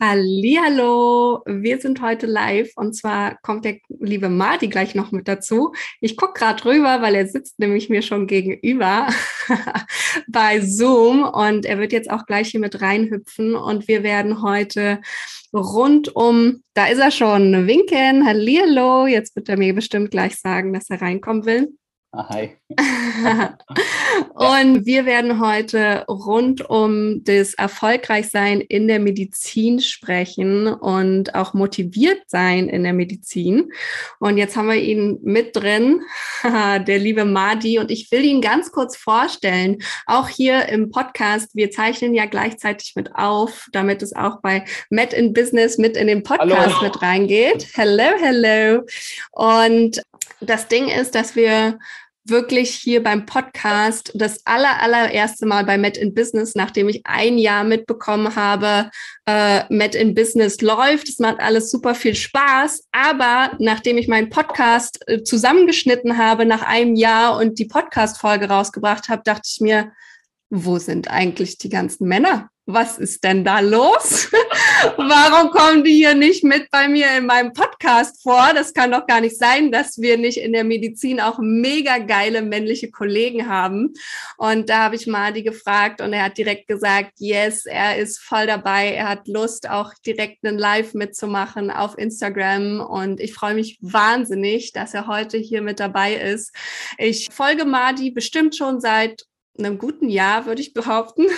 Hallo, wir sind heute live und zwar kommt der liebe Marty gleich noch mit dazu. Ich gucke gerade rüber, weil er sitzt nämlich mir schon gegenüber bei Zoom und er wird jetzt auch gleich hier mit reinhüpfen und wir werden heute rund um, da ist er schon, winken, hallo, jetzt wird er mir bestimmt gleich sagen, dass er reinkommen will. Ah, hi. und wir werden heute rund um das Erfolgreichsein in der Medizin sprechen und auch motiviert sein in der Medizin. Und jetzt haben wir ihn mit drin, der liebe Madi. Und ich will ihn ganz kurz vorstellen, auch hier im Podcast. Wir zeichnen ja gleichzeitig mit auf, damit es auch bei Met in Business mit in den Podcast Hallo. mit reingeht. Hello, hello. Und das Ding ist, dass wir wirklich hier beim Podcast das aller, allererste Mal bei Met in Business, nachdem ich ein Jahr mitbekommen habe, äh, Met in Business läuft. Es macht alles super viel Spaß. Aber nachdem ich meinen Podcast äh, zusammengeschnitten habe nach einem Jahr und die Podcast-Folge rausgebracht habe, dachte ich mir, wo sind eigentlich die ganzen Männer? Was ist denn da los? Warum kommen die hier nicht mit bei mir in meinem Podcast vor? Das kann doch gar nicht sein, dass wir nicht in der Medizin auch mega geile männliche Kollegen haben. Und da habe ich Madi gefragt und er hat direkt gesagt, yes, er ist voll dabei. Er hat Lust, auch direkt einen Live mitzumachen auf Instagram. Und ich freue mich wahnsinnig, dass er heute hier mit dabei ist. Ich folge Madi bestimmt schon seit einem guten Jahr, würde ich behaupten.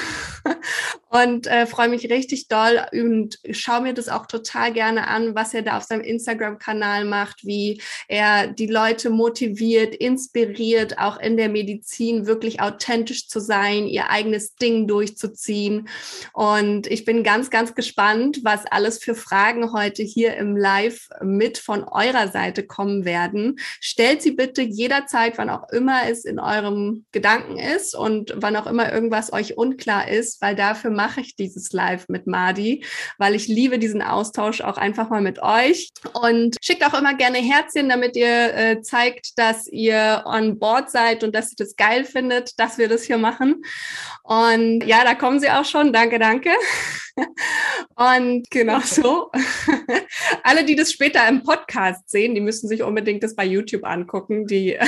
und äh, freue mich richtig doll und schaue mir das auch total gerne an, was er da auf seinem Instagram-Kanal macht, wie er die Leute motiviert, inspiriert, auch in der Medizin wirklich authentisch zu sein, ihr eigenes Ding durchzuziehen. Und ich bin ganz, ganz gespannt, was alles für Fragen heute hier im Live mit von eurer Seite kommen werden. Stellt sie bitte jederzeit, wann auch immer es in eurem Gedanken ist. Und wann auch immer irgendwas euch unklar ist, weil dafür mache ich dieses Live mit Madi, weil ich liebe diesen Austausch auch einfach mal mit euch und schickt auch immer gerne Herzchen, damit ihr äh, zeigt, dass ihr on board seid und dass ihr das geil findet, dass wir das hier machen. Und ja, da kommen sie auch schon. Danke, danke. Und genau so. Alle, die das später im Podcast sehen, die müssen sich unbedingt das bei YouTube angucken. Die,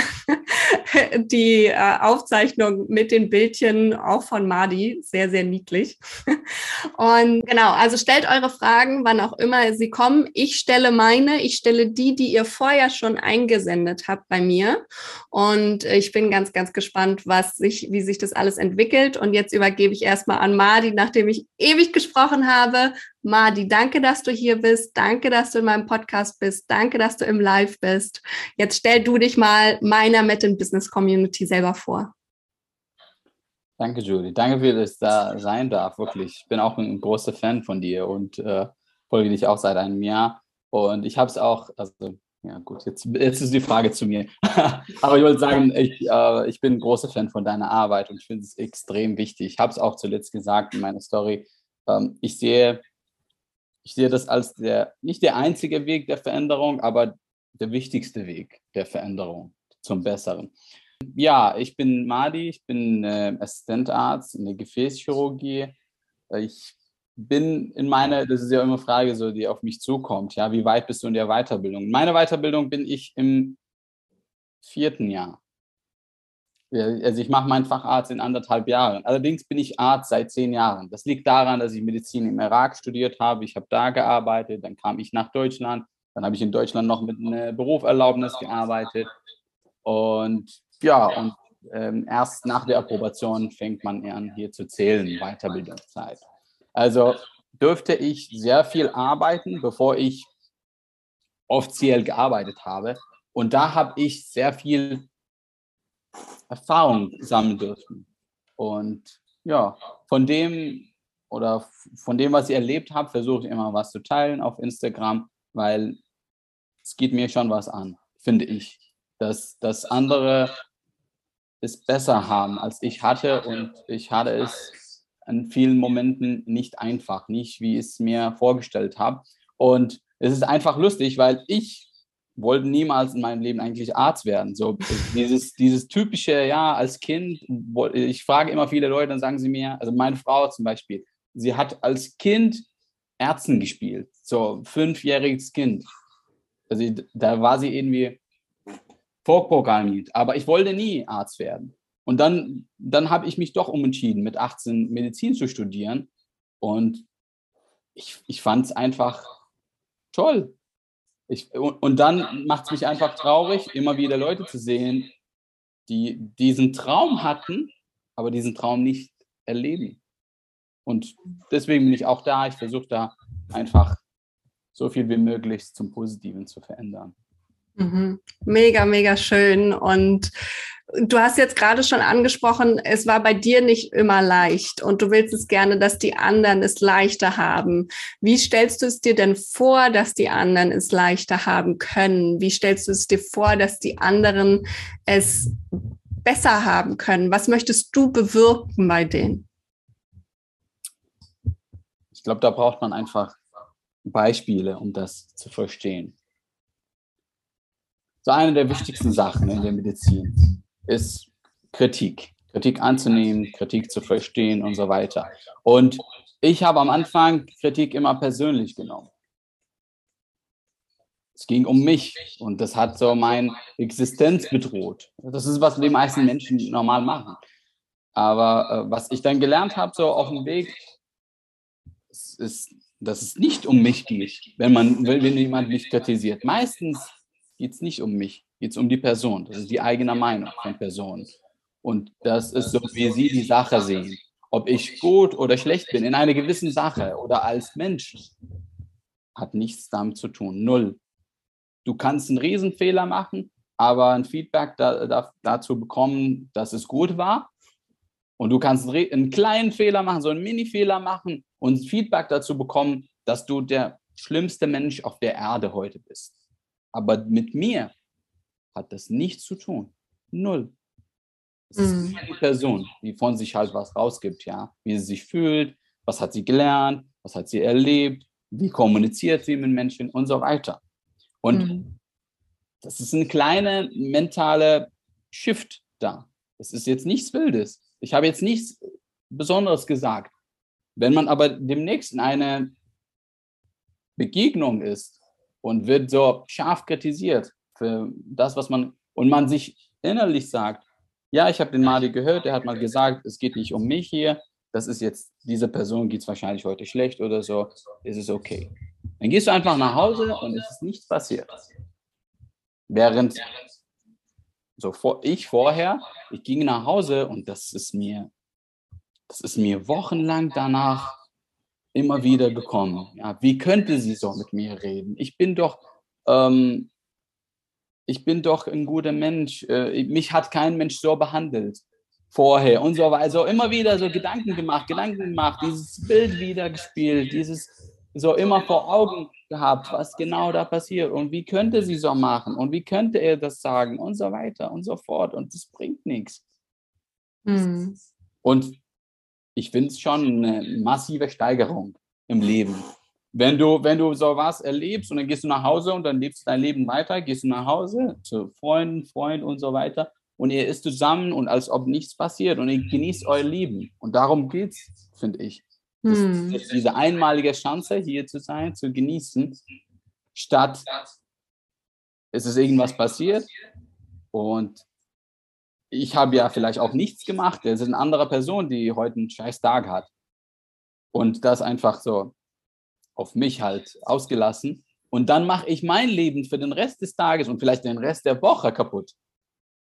die äh, Aufzeichnung mit den Bildchen auch von Madi. Sehr, sehr niedlich. Und genau, also stellt eure Fragen, wann auch immer sie kommen. Ich stelle meine, ich stelle die, die ihr vorher schon eingesendet habt bei mir. Und ich bin ganz, ganz gespannt, was sich, wie sich das alles entwickelt. Und jetzt übergebe ich erstmal an Madi, nachdem ich ewig gesprochen habe. Madi, danke, dass du hier bist. Danke, dass du in meinem Podcast bist. Danke, dass du im Live bist. Jetzt stell du dich mal meiner Met in Business Community selber vor. Danke, Julie. Danke, für dass ich da sein darf. Wirklich. Ich bin auch ein großer Fan von dir und äh, folge dich auch seit einem Jahr. Und ich habe es auch, also ja gut, jetzt, jetzt ist die Frage zu mir. Aber ich wollte sagen, ich, äh, ich bin ein großer Fan von deiner Arbeit und ich finde es extrem wichtig. Ich habe es auch zuletzt gesagt in meiner Story. Ähm, ich sehe, ich sehe das als der, nicht der einzige Weg der Veränderung, aber der wichtigste Weg der Veränderung zum Besseren. Ja, ich bin Madi, ich bin äh, Assistentarzt in der Gefäßchirurgie. Ich bin in meiner, das ist ja immer eine Frage, so, die auf mich zukommt, ja, wie weit bist du in der Weiterbildung? Meine Weiterbildung bin ich im vierten Jahr. Also ich mache meinen Facharzt in anderthalb Jahren. Allerdings bin ich Arzt seit zehn Jahren. Das liegt daran, dass ich Medizin im Irak studiert habe. Ich habe da gearbeitet, dann kam ich nach Deutschland. Dann habe ich in Deutschland noch mit einer Berufserlaubnis gearbeitet. Und ja, und ähm, erst nach der Approbation fängt man an, hier zu zählen, Weiterbildungszeit. Also dürfte ich sehr viel arbeiten, bevor ich offiziell gearbeitet habe. Und da habe ich sehr viel Erfahrung sammeln dürfen. Und ja, von dem oder von dem, was ich erlebt habe, versuche ich immer was zu teilen auf Instagram, weil es geht mir schon was an, finde ich. Dass, dass andere es besser haben, als ich hatte und ich hatte es in vielen Momenten nicht einfach, nicht wie ich es mir vorgestellt habe. Und es ist einfach lustig, weil ich wollte niemals in meinem Leben eigentlich Arzt werden. So dieses, dieses typische, ja, als Kind, ich frage immer viele Leute, dann sagen sie mir, also meine Frau zum Beispiel, sie hat als Kind Ärzten gespielt, so fünfjähriges Kind. Also da war sie irgendwie vorprogrammiert, aber ich wollte nie Arzt werden. Und dann, dann habe ich mich doch umentschieden, mit 18 Medizin zu studieren. Und ich, ich fand es einfach toll. Ich, und, und dann macht es mich einfach traurig, immer wieder Leute zu sehen, die diesen Traum hatten, aber diesen Traum nicht erleben. Und deswegen bin ich auch da. Ich versuche da einfach so viel wie möglich zum Positiven zu verändern. Mhm. Mega, mega schön. Und du hast jetzt gerade schon angesprochen, es war bei dir nicht immer leicht und du willst es gerne, dass die anderen es leichter haben. Wie stellst du es dir denn vor, dass die anderen es leichter haben können? Wie stellst du es dir vor, dass die anderen es besser haben können? Was möchtest du bewirken bei denen? Ich glaube, da braucht man einfach Beispiele, um das zu verstehen. So eine der wichtigsten Sachen in der Medizin ist Kritik. Kritik anzunehmen, Kritik zu verstehen und so weiter. Und ich habe am Anfang Kritik immer persönlich genommen. Es ging um mich und das hat so meine Existenz bedroht. Das ist, was die meisten Menschen normal machen. Aber äh, was ich dann gelernt habe, so auf dem Weg, ist, dass es nicht um mich geht, wenn man, wenn jemand mich kritisiert. Meistens geht es nicht um mich, geht es um die Person. Das ist die eigene Meinung von Personen. Und das ist so, wie sie die Sache sehen. Ob ich gut oder schlecht bin in einer gewissen Sache oder als Mensch, hat nichts damit zu tun. Null. Du kannst einen Riesenfehler machen, aber ein Feedback da, da, dazu bekommen, dass es gut war. Und du kannst einen kleinen Fehler machen, so einen Mini-Fehler machen und Feedback dazu bekommen, dass du der schlimmste Mensch auf der Erde heute bist. Aber mit mir hat das nichts zu tun. Null. Es ist mhm. die Person, die von sich halt was rausgibt, ja. Wie sie sich fühlt, was hat sie gelernt, was hat sie erlebt, wie kommuniziert sie mit Menschen und so weiter. Und mhm. das ist eine kleine mentale Shift da. Es ist jetzt nichts Wildes. Ich habe jetzt nichts Besonderes gesagt. Wenn man aber demnächst in eine Begegnung ist, und wird so scharf kritisiert für das, was man, und man sich innerlich sagt, ja, ich habe den Madi gehört, der hat mal gesagt, es geht nicht um mich hier, das ist jetzt, diese Person geht es wahrscheinlich heute schlecht oder so, ist es okay. Dann gehst du einfach nach Hause und es ist nichts passiert. Während so vor, ich vorher, ich ging nach Hause und das ist mir, das ist mir wochenlang danach immer wieder gekommen. Ja, wie könnte sie so mit mir reden? Ich bin doch, ähm, ich bin doch ein guter Mensch. Äh, mich hat kein Mensch so behandelt vorher und so weiter. Also immer wieder so Gedanken gemacht, Gedanken gemacht, dieses Bild wieder gespielt, dieses so immer vor Augen gehabt, was genau da passiert und wie könnte sie so machen und wie könnte er das sagen und so weiter und so fort und das bringt nichts. Mhm. Und ich finde es schon eine massive Steigerung im Leben. Wenn du, wenn du sowas erlebst und dann gehst du nach Hause und dann lebst du dein Leben weiter, gehst du nach Hause zu Freunden, Freunden und so weiter und ihr isst zusammen und als ob nichts passiert und ihr genießt euer Leben. Und darum geht es, finde ich. Das, hm. das diese einmalige Chance, hier zu sein, zu genießen, statt es ist irgendwas passiert und ich habe ja vielleicht auch nichts gemacht. Es ist eine andere Person, die heute einen scheiß Tag hat. Und das einfach so auf mich halt ausgelassen. Und dann mache ich mein Leben für den Rest des Tages und vielleicht den Rest der Woche kaputt.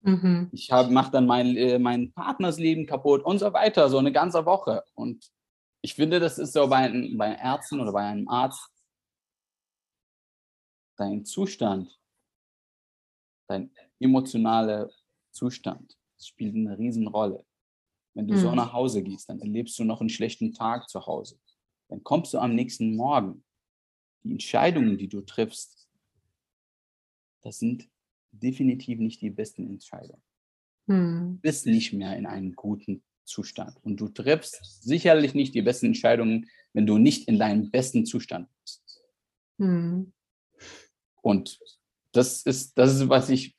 Mhm. Ich mache dann mein, äh, mein Partners Leben kaputt und so weiter, so eine ganze Woche. Und ich finde, das ist so bei, bei Ärzten oder bei einem Arzt dein Zustand, dein emotionaler Zustand. Das spielt eine Riesenrolle. Wenn du mhm. so nach Hause gehst, dann erlebst du noch einen schlechten Tag zu Hause. Dann kommst du am nächsten Morgen. Die Entscheidungen, die du triffst, das sind definitiv nicht die besten Entscheidungen. Mhm. Du bist nicht mehr in einem guten Zustand. Und du triffst sicherlich nicht die besten Entscheidungen, wenn du nicht in deinem besten Zustand bist. Mhm. Und das ist, das ist, was ich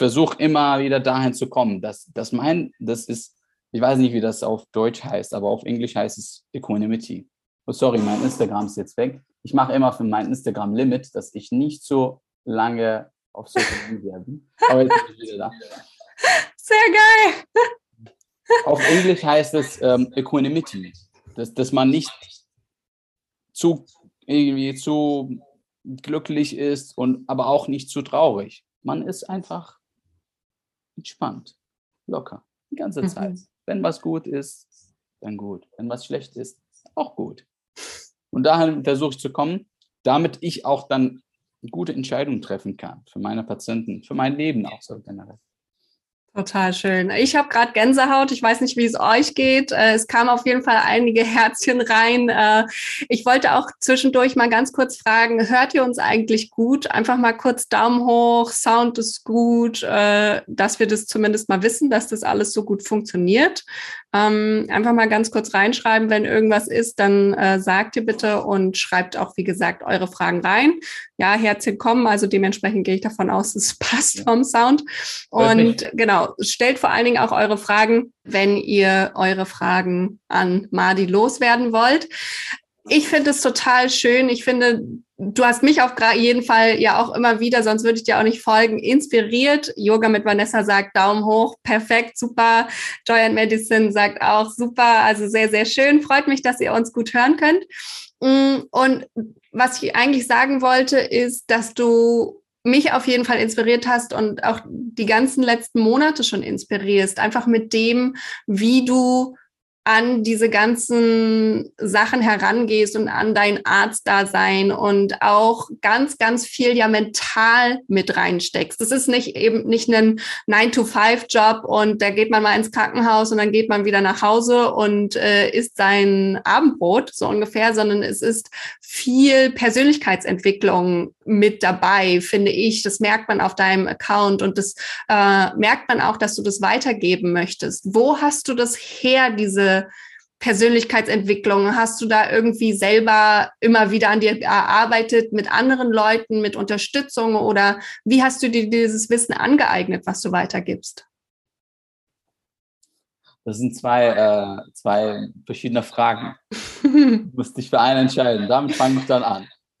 versuche immer wieder dahin zu kommen. dass, dass mein, das ist, ich weiß nicht, wie das auf Deutsch heißt, aber auf Englisch heißt es Equanimity. oh sorry, mein Instagram ist jetzt weg. Ich mache immer für mein Instagram-Limit, dass ich nicht so lange auf Social Media bin. Aber jetzt bin ich wieder da. Sehr geil. Auf Englisch heißt es ähm, Equanimity, dass, dass man nicht zu irgendwie zu glücklich ist und aber auch nicht zu traurig. Man ist einfach entspannt, locker, die ganze Zeit. Mhm. Wenn was gut ist, dann gut. Wenn was schlecht ist, auch gut. Und dahin versuche ich zu kommen, damit ich auch dann gute Entscheidungen treffen kann für meine Patienten, für mein Leben auch so generell. Total schön. Ich habe gerade Gänsehaut. Ich weiß nicht, wie es euch geht. Äh, es kamen auf jeden Fall einige Herzchen rein. Äh, ich wollte auch zwischendurch mal ganz kurz fragen, hört ihr uns eigentlich gut? Einfach mal kurz Daumen hoch, Sound ist gut, äh, dass wir das zumindest mal wissen, dass das alles so gut funktioniert. Ähm, einfach mal ganz kurz reinschreiben, wenn irgendwas ist, dann äh, sagt ihr bitte und schreibt auch, wie gesagt, eure Fragen rein. Ja, Herzchen kommen, also dementsprechend gehe ich davon aus, es passt vom Sound. Und genau, stellt vor allen Dingen auch eure Fragen, wenn ihr eure Fragen an Madi loswerden wollt. Ich finde es total schön. Ich finde, du hast mich auf jeden Fall ja auch immer wieder, sonst würde ich dir auch nicht folgen, inspiriert. Yoga mit Vanessa sagt Daumen hoch, perfekt, super. Joy and Medicine sagt auch super, also sehr, sehr schön. Freut mich, dass ihr uns gut hören könnt. Mm, und was ich eigentlich sagen wollte, ist, dass du mich auf jeden Fall inspiriert hast und auch die ganzen letzten Monate schon inspirierst, einfach mit dem, wie du an diese ganzen Sachen herangehst und an dein Arztdasein und auch ganz, ganz viel ja mental mit reinsteckst. Das ist nicht eben nicht ein 9-to-5-Job und da geht man mal ins Krankenhaus und dann geht man wieder nach Hause und äh, isst sein Abendbrot, so ungefähr, sondern es ist viel Persönlichkeitsentwicklung mit dabei, finde ich. Das merkt man auf deinem Account und das äh, merkt man auch, dass du das weitergeben möchtest. Wo hast du das her, diese Persönlichkeitsentwicklung? Hast du da irgendwie selber immer wieder an dir erarbeitet mit anderen Leuten, mit Unterstützung oder wie hast du dir dieses Wissen angeeignet, was du weitergibst? Das sind zwei, äh, zwei verschiedene Fragen. du musst dich für eine entscheiden. Damit fange ich dann an.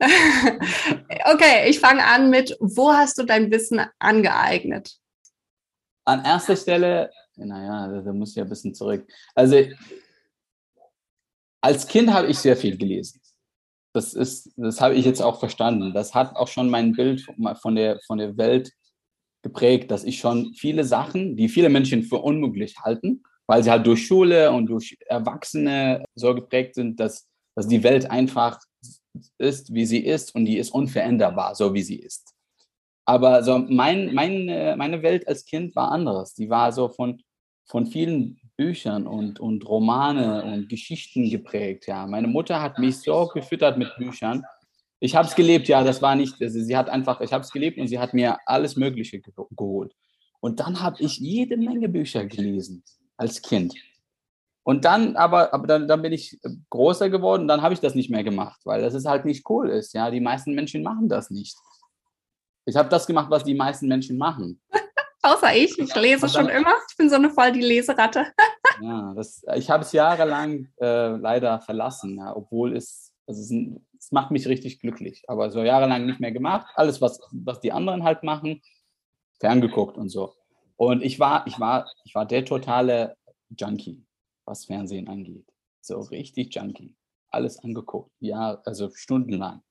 okay, ich fange an mit, wo hast du dein Wissen angeeignet? An erster Stelle, naja, da, da muss ich ja ein bisschen zurück. Also, als Kind habe ich sehr viel gelesen. Das, ist, das habe ich jetzt auch verstanden. Das hat auch schon mein Bild von der, von der Welt geprägt, dass ich schon viele Sachen, die viele Menschen für unmöglich halten, weil sie halt durch Schule und durch Erwachsene so geprägt sind, dass, dass die Welt einfach ist, wie sie ist und die ist unveränderbar, so wie sie ist. Aber so mein, mein, meine Welt als Kind war anderes. Die war so von, von vielen Büchern und, und Romane und Geschichten geprägt. Ja. Meine Mutter hat mich so gefüttert mit Büchern. Ich habe es gelebt, ja, das war nicht, also sie hat einfach, ich habe es gelebt und sie hat mir alles Mögliche geholt. Und dann habe ich jede Menge Bücher gelesen als Kind. Und dann, aber, aber dann, dann bin ich größer geworden, dann habe ich das nicht mehr gemacht, weil das ist halt nicht cool ist. Ja, die meisten Menschen machen das nicht. Ich habe das gemacht, was die meisten Menschen machen. Außer ich, ich lese schon immer. Ich bin so eine voll die Leseratte. ja, das, ich habe es jahrelang äh, leider verlassen, ja, obwohl es, also es, es, macht mich richtig glücklich. Aber so jahrelang nicht mehr gemacht. Alles, was, was die anderen halt machen, ferngeguckt und so. Und ich war, ich war, ich war der totale Junkie, was Fernsehen angeht. So richtig Junkie. Alles angeguckt. Ja, also stundenlang.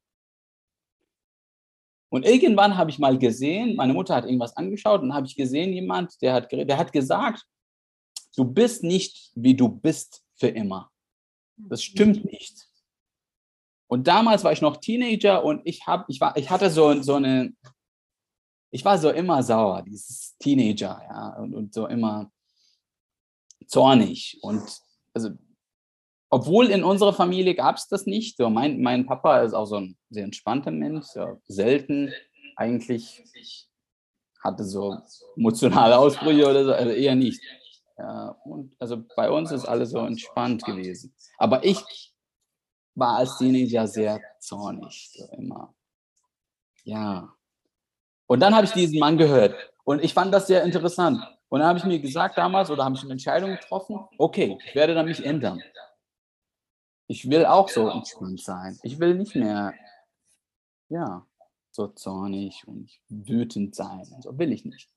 Und irgendwann habe ich mal gesehen, meine Mutter hat irgendwas angeschaut und habe ich gesehen, jemand, der hat, der hat gesagt, du bist nicht, wie du bist für immer. Das stimmt nicht. Und damals war ich noch Teenager und ich, hab, ich, war, ich hatte so, so eine, ich war so immer sauer, dieses Teenager, ja, und, und so immer zornig. Und also, obwohl in unserer Familie gab es das nicht. So, mein, mein Papa ist auch so ein sehr entspannter Mensch, so selten eigentlich hatte so emotionale Ausbrüche oder so, also eher nicht. Ja, und also bei uns ist alles so entspannt gewesen. Aber ich war als Teenager sehr zornig, so immer. Ja, und dann habe ich diesen Mann gehört und ich fand das sehr interessant. Und dann habe ich mir gesagt damals oder habe ich eine Entscheidung getroffen, okay, ich werde dann mich ändern. Ich will auch so entspannt sein. Ich will nicht mehr, ja, so zornig und wütend sein. So will ich nicht.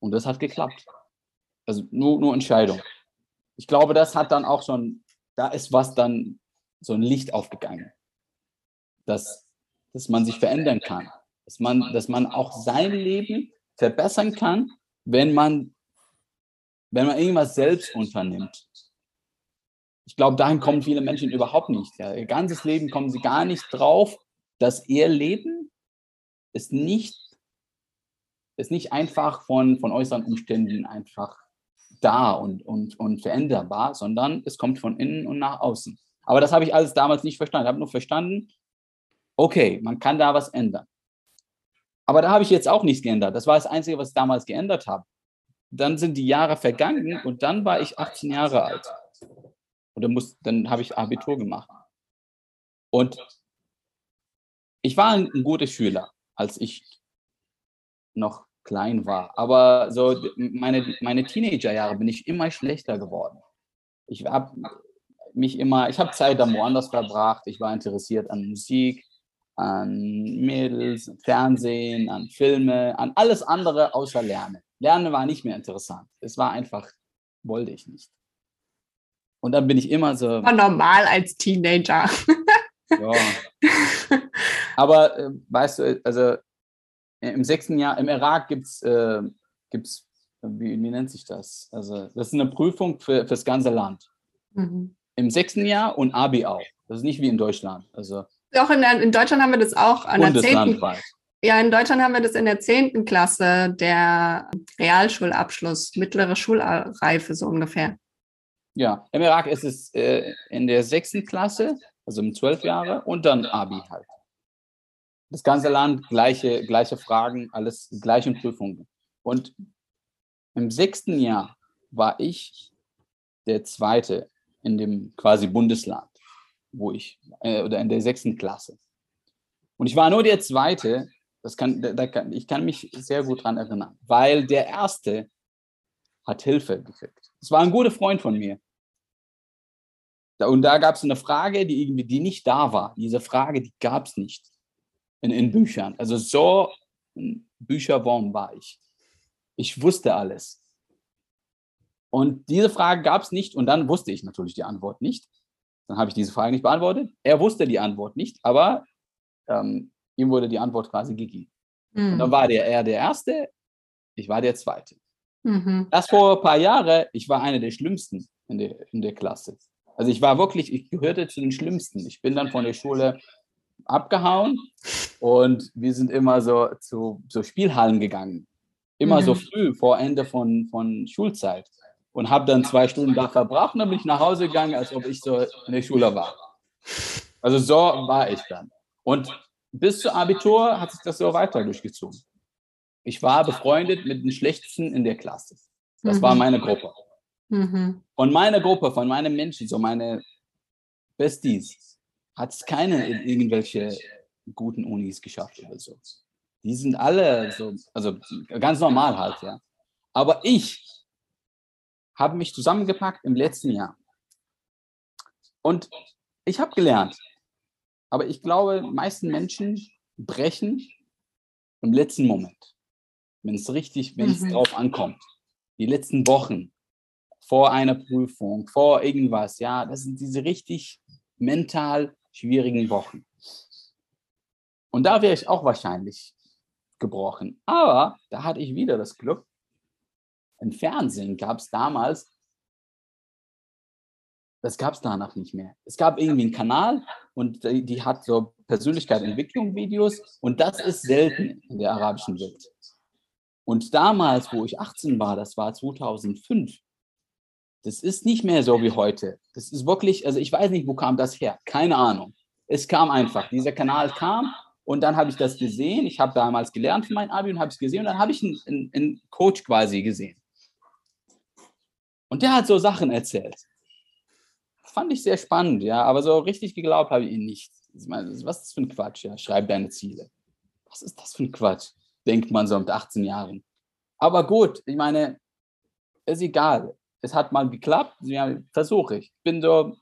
Und das hat geklappt. Also nur, nur Entscheidung. Ich glaube, das hat dann auch schon, da ist was dann, so ein Licht aufgegangen. Dass, dass man sich verändern kann. Dass man, dass man auch sein Leben verbessern kann, wenn man, wenn man irgendwas selbst unternimmt. Ich glaube, dahin kommen viele Menschen überhaupt nicht. Ja. Ihr ganzes Leben kommen sie gar nicht drauf, dass ihr Leben ist nicht, ist nicht einfach von, von äußeren Umständen einfach da und, und, und veränderbar, sondern es kommt von innen und nach außen. Aber das habe ich alles damals nicht verstanden. Ich habe nur verstanden, okay, man kann da was ändern. Aber da habe ich jetzt auch nichts geändert. Das war das Einzige, was ich damals geändert habe. Dann sind die Jahre vergangen und dann war ich 18 Jahre alt. Und dann, muss, dann habe ich Abitur gemacht. Und ich war ein, ein guter Schüler als ich noch klein war. Aber so meine, meine Teenagerjahre bin ich immer schlechter geworden. Ich habe mich immer, ich habe Zeit dann woanders verbracht. Ich war interessiert an Musik, an Mädels, Fernsehen, an Filme, an alles andere außer Lernen. Lernen war nicht mehr interessant. Es war einfach, wollte ich nicht. Und dann bin ich immer so. War normal als Teenager. ja. Aber äh, weißt du, also im sechsten Jahr, im Irak gibt es, äh, gibt's, wie, wie, nennt sich das? Also, das ist eine Prüfung für, das ganze Land. Mhm. Im sechsten Jahr und Abi auch. Das ist nicht wie in Deutschland. Also, auch in, in Deutschland haben wir das auch an der 10. Ja, in Deutschland haben wir das in der 10. Klasse, der Realschulabschluss, mittlere Schulreife so ungefähr. Ja, im Irak ist es äh, in der sechsten Klasse, also um zwölf Jahre, und dann Abi halt. Das ganze Land, gleiche, gleiche Fragen, alles gleiche Prüfungen. Und im sechsten Jahr war ich der Zweite in dem quasi Bundesland, wo ich, äh, oder in der sechsten Klasse. Und ich war nur der Zweite, das kann, da kann, ich kann mich sehr gut daran erinnern, weil der Erste hat Hilfe gekriegt. Das war ein guter Freund von mir. Und da gab es eine Frage, die irgendwie, die nicht da war. Diese Frage, die gab es nicht in, in Büchern. Also so ein Bücherwurm war ich. Ich wusste alles. Und diese Frage gab es nicht und dann wusste ich natürlich die Antwort nicht. Dann habe ich diese Frage nicht beantwortet. Er wusste die Antwort nicht, aber ähm, ihm wurde die Antwort quasi gegeben. Mhm. Und dann war der, er der Erste, ich war der Zweite. Mhm. Das vor ein paar Jahren, ich war einer der Schlimmsten in der, in der Klasse. Also ich war wirklich, ich gehörte zu den Schlimmsten. Ich bin dann von der Schule abgehauen und wir sind immer so zu so Spielhallen gegangen. Immer mhm. so früh vor Ende von, von Schulzeit. Und habe dann zwei Stunden da verbracht und dann bin ich nach Hause gegangen, als ob ich so in der Schule war. Also so war ich dann. Und bis zum Abitur hat sich das so weiter durchgezogen. Ich war befreundet mit den Schlechtesten in der Klasse. Das mhm. war meine Gruppe. Mhm. Von meiner Gruppe, von meinen Menschen, so meine Besties, hat es keine in irgendwelche guten Unis geschafft oder so. Die sind alle so, also ganz normal halt, ja. Aber ich habe mich zusammengepackt im letzten Jahr. Und ich habe gelernt. Aber ich glaube, die meisten Menschen brechen im letzten Moment. Wenn es richtig, wenn es mhm. drauf ankommt. Die letzten Wochen vor einer Prüfung, vor irgendwas, ja, das sind diese richtig mental schwierigen Wochen. Und da wäre ich auch wahrscheinlich gebrochen. Aber da hatte ich wieder das Glück. Im Fernsehen gab es damals, das gab es danach nicht mehr. Es gab irgendwie einen Kanal und die, die hat so Persönlichkeitsentwicklung-Videos und das ist selten in der arabischen Welt. Und damals, wo ich 18 war, das war 2005, das ist nicht mehr so wie heute. Das ist wirklich, also ich weiß nicht, wo kam das her? Keine Ahnung. Es kam einfach. Dieser Kanal kam und dann habe ich das gesehen. Ich habe damals gelernt für mein Abi und habe es gesehen und dann habe ich einen, einen, einen Coach quasi gesehen. Und der hat so Sachen erzählt. Fand ich sehr spannend, ja, aber so richtig geglaubt habe ich ihn nicht. was ist das für ein Quatsch? Ja? Schreib deine Ziele. Was ist das für ein Quatsch? Denkt man so mit 18 Jahren. Aber gut, ich meine, ist egal es hat mal geklappt, ja, versuche ich. Bin so,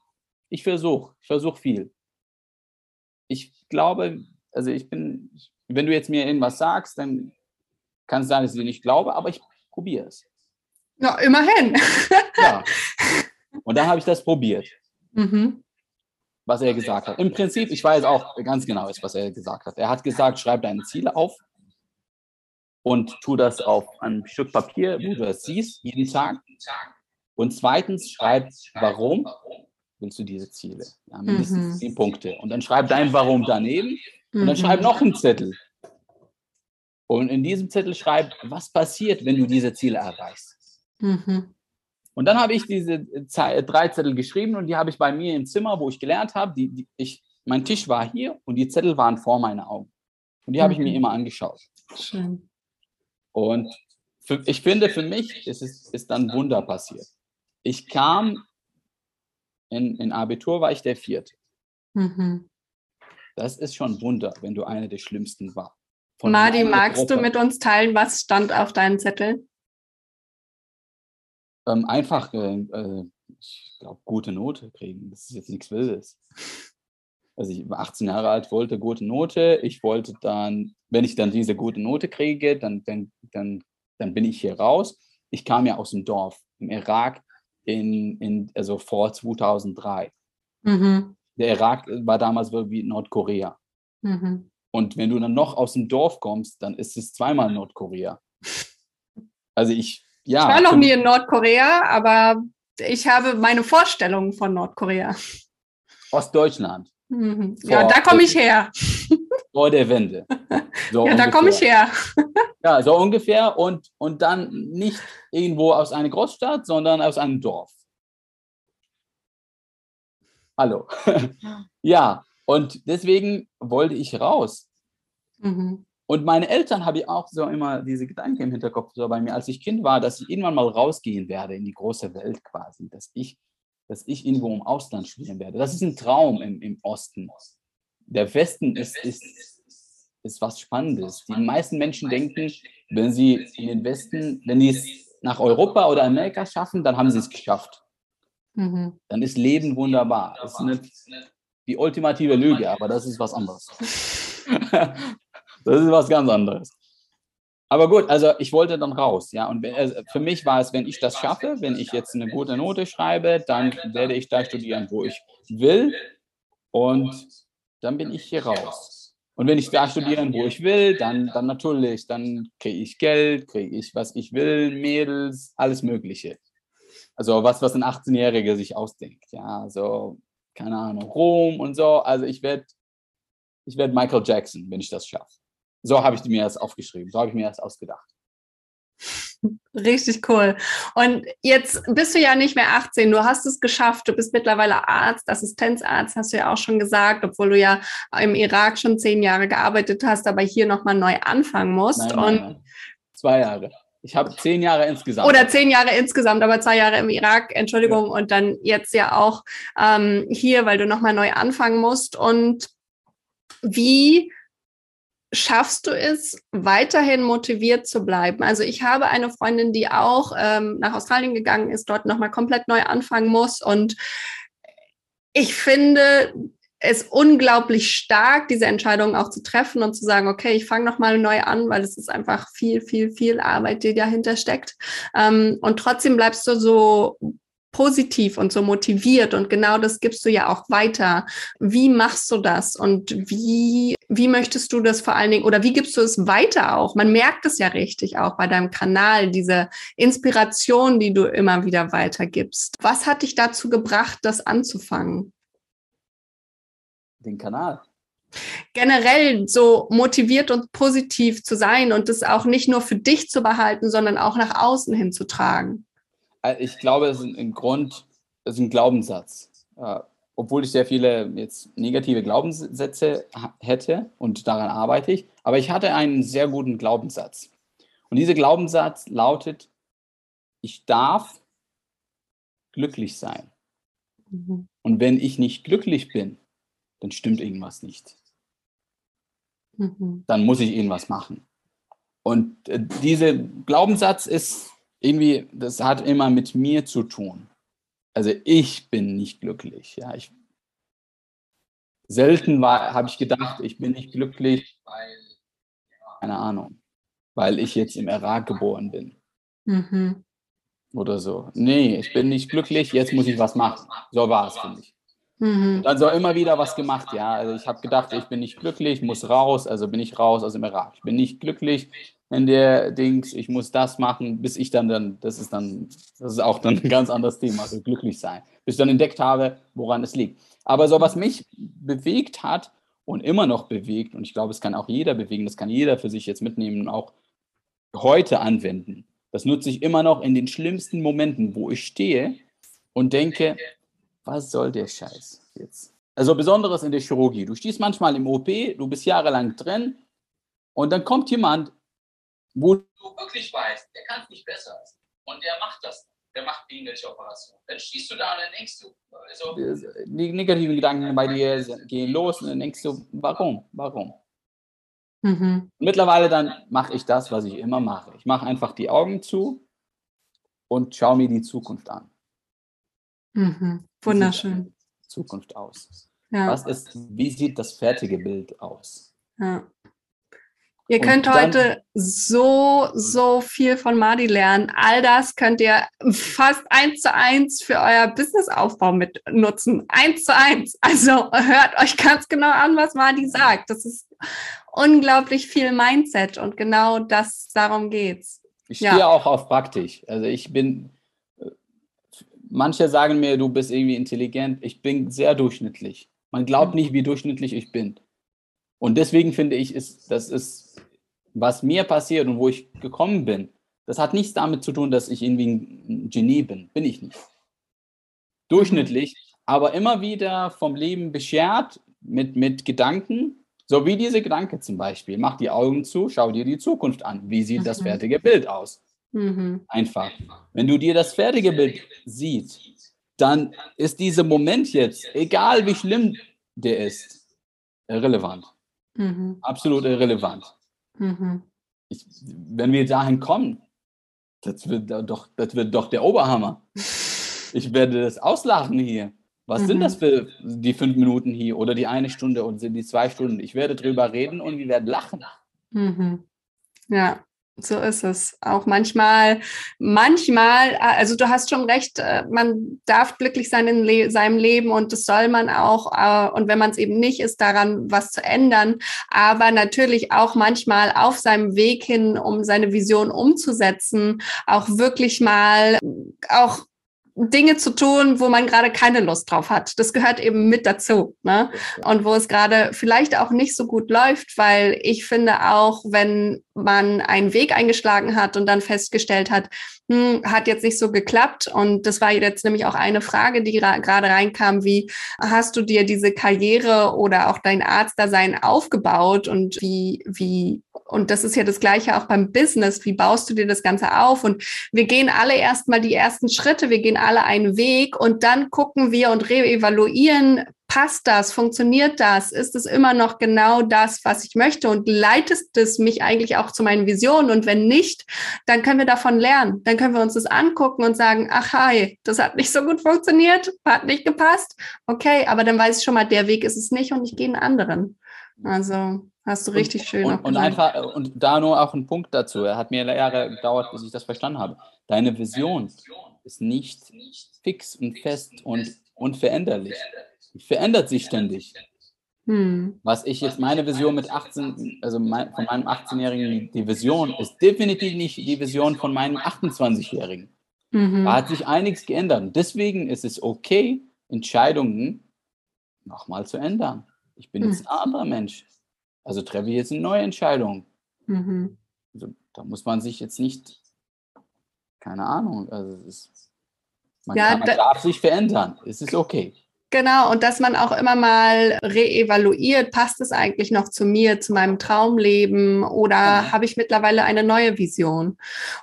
ich versuche, ich versuche viel. Ich glaube, also ich bin, wenn du jetzt mir irgendwas sagst, dann kann es sein, dass ich nicht glaube, aber ich probiere es. Ja, immerhin. ja. Und dann habe ich das probiert. Mhm. Was er gesagt hat. Im Prinzip, ich weiß auch ganz genau, was er gesagt hat. Er hat gesagt, schreib deine Ziele auf und tu das auf einem Stück Papier, wo du das siehst, jeden Tag. Und zweitens, schreib, warum willst du diese Ziele? Ja, mindestens mhm. zehn Punkte. Und dann schreib dein Warum daneben und dann schreib mhm. noch einen Zettel. Und in diesem Zettel schreib, was passiert, wenn du diese Ziele erreichst. Mhm. Und dann habe ich diese drei Zettel geschrieben und die habe ich bei mir im Zimmer, wo ich gelernt habe. Die, die, ich, mein Tisch war hier und die Zettel waren vor meinen Augen. Und die habe ich mir mhm. immer angeschaut. Schön. Und für, ich finde, für mich ist, es, ist dann Wunder passiert. Ich kam, in, in Abitur war ich der Vierte. Mhm. Das ist schon Wunder, wenn du einer der Schlimmsten war. Von Madi, magst Gruppe. du mit uns teilen, was stand auf deinem Zettel? Ähm, einfach, äh, äh ich glaube, gute Note kriegen. Das ist jetzt nichts Wildes. Also ich war 18 Jahre alt, wollte gute Note. Ich wollte dann, wenn ich dann diese gute Note kriege, dann, dann, dann, dann bin ich hier raus. Ich kam ja aus dem Dorf im Irak, in, in, also vor 2003. Mhm. Der Irak war damals wie Nordkorea. Mhm. Und wenn du dann noch aus dem Dorf kommst, dann ist es zweimal Nordkorea. Also ich, ja. Ich war noch nie in Nordkorea, aber ich habe meine Vorstellungen von Nordkorea. Ostdeutschland. Mhm. Ja, da komme ich her. Vor der Wende. So ja, ungefähr. da komme ich her. Ja, so ungefähr. Und, und dann nicht irgendwo aus einer Großstadt, sondern aus einem Dorf. Hallo. ja, und deswegen wollte ich raus. Mhm. Und meine Eltern habe ich auch so immer diese Gedanken im Hinterkopf so bei mir, als ich Kind war, dass ich irgendwann mal rausgehen werde in die große Welt quasi, dass ich, dass ich irgendwo im Ausland spielen werde. Das ist ein Traum im, im Osten. Der Westen ist, ist, ist was Spannendes. Die meisten Menschen denken, wenn sie in den Westen, wenn die es nach Europa oder Amerika schaffen, dann haben sie es geschafft. Mhm. Dann ist Leben wunderbar. Das ist nicht die ultimative Lüge, aber das ist was anderes. das ist was ganz anderes. Aber gut, also ich wollte dann raus, ja. Und also für mich war es, wenn ich das schaffe, wenn ich jetzt eine gute Note schreibe, dann werde ich da studieren, wo ich will. Und dann bin ich hier raus. Und wenn ich da studieren, wo ich will, dann, dann natürlich, dann kriege ich Geld, kriege ich, was ich will, Mädels, alles Mögliche. Also was, was ein 18-Jähriger sich ausdenkt. Ja, so, keine Ahnung, Rom und so. Also ich werde ich werd Michael Jackson, wenn ich das schaffe. So habe ich mir das aufgeschrieben, so habe ich mir das ausgedacht. Richtig cool. Und jetzt bist du ja nicht mehr 18, du hast es geschafft, du bist mittlerweile Arzt, Assistenzarzt, hast du ja auch schon gesagt, obwohl du ja im Irak schon zehn Jahre gearbeitet hast, aber hier nochmal neu anfangen musst. Nein, nein, und nein. Zwei Jahre. Ich habe zehn Jahre insgesamt. Oder zehn Jahre insgesamt, aber zwei Jahre im Irak, Entschuldigung, ja. und dann jetzt ja auch ähm, hier, weil du nochmal neu anfangen musst. Und wie schaffst du es, weiterhin motiviert zu bleiben? Also ich habe eine Freundin, die auch ähm, nach Australien gegangen ist, dort nochmal komplett neu anfangen muss. Und ich finde, es unglaublich stark, diese Entscheidung auch zu treffen und zu sagen, okay, ich fange nochmal neu an, weil es ist einfach viel, viel, viel Arbeit, die dahinter steckt. Ähm, und trotzdem bleibst du so positiv und so motiviert und genau das gibst du ja auch weiter. Wie machst du das und wie, wie möchtest du das vor allen Dingen oder wie gibst du es weiter auch? Man merkt es ja richtig auch bei deinem Kanal, diese Inspiration, die du immer wieder weitergibst. Was hat dich dazu gebracht, das anzufangen? den Kanal. Generell so motiviert und positiv zu sein und das auch nicht nur für dich zu behalten, sondern auch nach außen hin zu tragen. Äh, ich glaube, es ist ein Grund, es ist ein Glaubenssatz. Äh, obwohl ich sehr viele jetzt negative Glaubenssätze hätte und daran arbeite ich, aber ich hatte einen sehr guten Glaubenssatz. Und dieser Glaubenssatz lautet, ich darf glücklich sein. Mhm. Und wenn ich nicht glücklich bin, dann stimmt irgendwas nicht. Mhm. Dann muss ich irgendwas machen. Und äh, dieser Glaubenssatz ist irgendwie, das hat immer mit mir zu tun. Also ich bin nicht glücklich. Ja, ich, selten habe ich gedacht, ich bin nicht glücklich, weil, keine Ahnung, weil ich jetzt im Irak geboren bin. Mhm. Oder so. Nee, ich bin nicht glücklich, jetzt muss ich was machen. So war es, finde ich. Mhm. Dann soll immer wieder was gemacht, ja. Also ich habe gedacht, ich bin nicht glücklich, muss raus, also bin ich raus aus dem Irak. Ich bin nicht glücklich in der Dings, ich muss das machen, bis ich dann dann, das ist dann, das ist auch dann ein ganz anderes Thema, also glücklich sein. Bis ich dann entdeckt habe, woran es liegt. Aber so was mich bewegt hat und immer noch bewegt, und ich glaube, es kann auch jeder bewegen, das kann jeder für sich jetzt mitnehmen und auch heute anwenden. Das nutze ich immer noch in den schlimmsten Momenten, wo ich stehe und denke, was soll der Scheiß jetzt? Also besonderes in der Chirurgie. Du stehst manchmal im OP, du bist jahrelang drin und dann kommt jemand, wo du wirklich weißt, der kann es nicht besser und der macht das. Der macht irgendwelche Operationen. Dann stehst du da und dann denkst du, also, die negativen Gedanken bei dir gehen los und dann denkst du, warum? Warum? Mhm. Mittlerweile dann mache ich das, was ich immer mache. Ich mache einfach die Augen zu und schaue mir die Zukunft an. Mhm. Wunderschön. Zukunft aus? Ja. Was ist, wie sieht das fertige Bild aus? Ja. Ihr könnt heute so, so viel von Madi lernen. All das könnt ihr fast eins zu eins für euer Businessaufbau mit nutzen. Eins zu eins. Also hört euch ganz genau an, was Madi sagt. Das ist unglaublich viel Mindset und genau das, darum geht's. Ich stehe ja. auch auf praktisch. Also ich bin, manche sagen mir, du bist irgendwie intelligent. Ich bin sehr durchschnittlich. Man glaubt nicht, wie durchschnittlich ich bin. Und deswegen finde ich, ist, das ist, was mir passiert und wo ich gekommen bin, das hat nichts damit zu tun, dass ich irgendwie ein Genie bin. Bin ich nicht. Durchschnittlich, aber immer wieder vom Leben beschert mit, mit Gedanken, so wie diese Gedanke zum Beispiel. Mach die Augen zu, schau dir die Zukunft an. Wie sieht das mhm. fertige Bild aus? Mhm. Einfach. Wenn du dir das fertige Bild siehst, dann ist dieser Moment jetzt, egal wie schlimm der ist, irrelevant. Mhm. Absolut irrelevant. Mhm. Ich, wenn wir dahin kommen, das wird doch, das wird doch der Oberhammer. Ich werde das auslachen hier. Was mhm. sind das für die fünf Minuten hier oder die eine Stunde oder die zwei Stunden? Ich werde drüber reden und wir werden lachen. Mhm. Ja, so ist es. Auch manchmal, manchmal, also du hast schon recht, äh, man darf glücklich sein in Le seinem Leben und das soll man auch. Äh, und wenn man es eben nicht ist, daran was zu ändern. Aber natürlich auch manchmal auf seinem Weg hin, um seine Vision umzusetzen, auch wirklich mal auch Dinge zu tun, wo man gerade keine Lust drauf hat. Das gehört eben mit dazu. Ne? Und wo es gerade vielleicht auch nicht so gut läuft, weil ich finde auch, wenn man einen Weg eingeschlagen hat und dann festgestellt hat, hm, hat jetzt nicht so geklappt. Und das war jetzt nämlich auch eine Frage, die gerade reinkam, wie hast du dir diese Karriere oder auch dein Arztdasein aufgebaut und wie, wie, und das ist ja das Gleiche auch beim Business, wie baust du dir das Ganze auf? Und wir gehen alle erstmal die ersten Schritte, wir gehen alle einen Weg und dann gucken wir und reevaluieren, passt das, funktioniert das, ist es immer noch genau das, was ich möchte? Und leitet es mich eigentlich auch zu meinen Visionen? Und wenn nicht, dann können wir davon lernen, dann können wir uns das angucken und sagen, ach hi, das hat nicht so gut funktioniert, hat nicht gepasst, okay, aber dann weiß ich schon mal, der Weg ist es nicht und ich gehe einen anderen. Also hast du richtig und, schön. Und, und einfach, und da nur auch ein Punkt dazu, er hat mir Jahre gedauert, bis ich das verstanden habe. Deine Vision ist nicht fix und fest und unveränderlich verändert sich ständig. Hm. Was ich jetzt meine Vision mit 18, also mein, von meinem 18-Jährigen, die Vision ist definitiv nicht die Vision von meinem 28-Jährigen. Mhm. Da hat sich einiges geändert. deswegen ist es okay, Entscheidungen nochmal zu ändern. Ich bin mhm. jetzt ein anderer Mensch. Also treffe ich jetzt eine neue Entscheidung. Mhm. Also, da muss man sich jetzt nicht, keine Ahnung, also ist, man, ja, kann, man darf sich verändern. Es ist okay. Genau, und dass man auch immer mal reevaluiert, passt es eigentlich noch zu mir, zu meinem Traumleben oder mhm. habe ich mittlerweile eine neue Vision?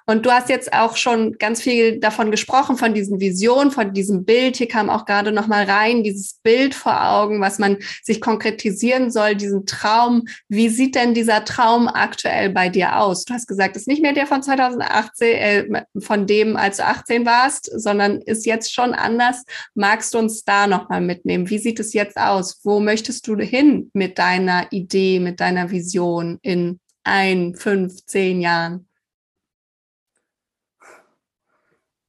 Und du hast jetzt auch schon ganz viel davon gesprochen, von diesen Visionen, von diesem Bild. Hier kam auch gerade noch mal rein, dieses Bild vor Augen, was man sich konkretisieren soll, diesen Traum. Wie sieht denn dieser Traum aktuell bei dir aus? Du hast gesagt, es ist nicht mehr der von 2018, äh, von dem, als du 18 warst, sondern ist jetzt schon anders. Magst du uns da noch mal nochmal mitnehmen. Wie sieht es jetzt aus? Wo möchtest du hin mit deiner Idee, mit deiner Vision in ein, fünf, zehn Jahren?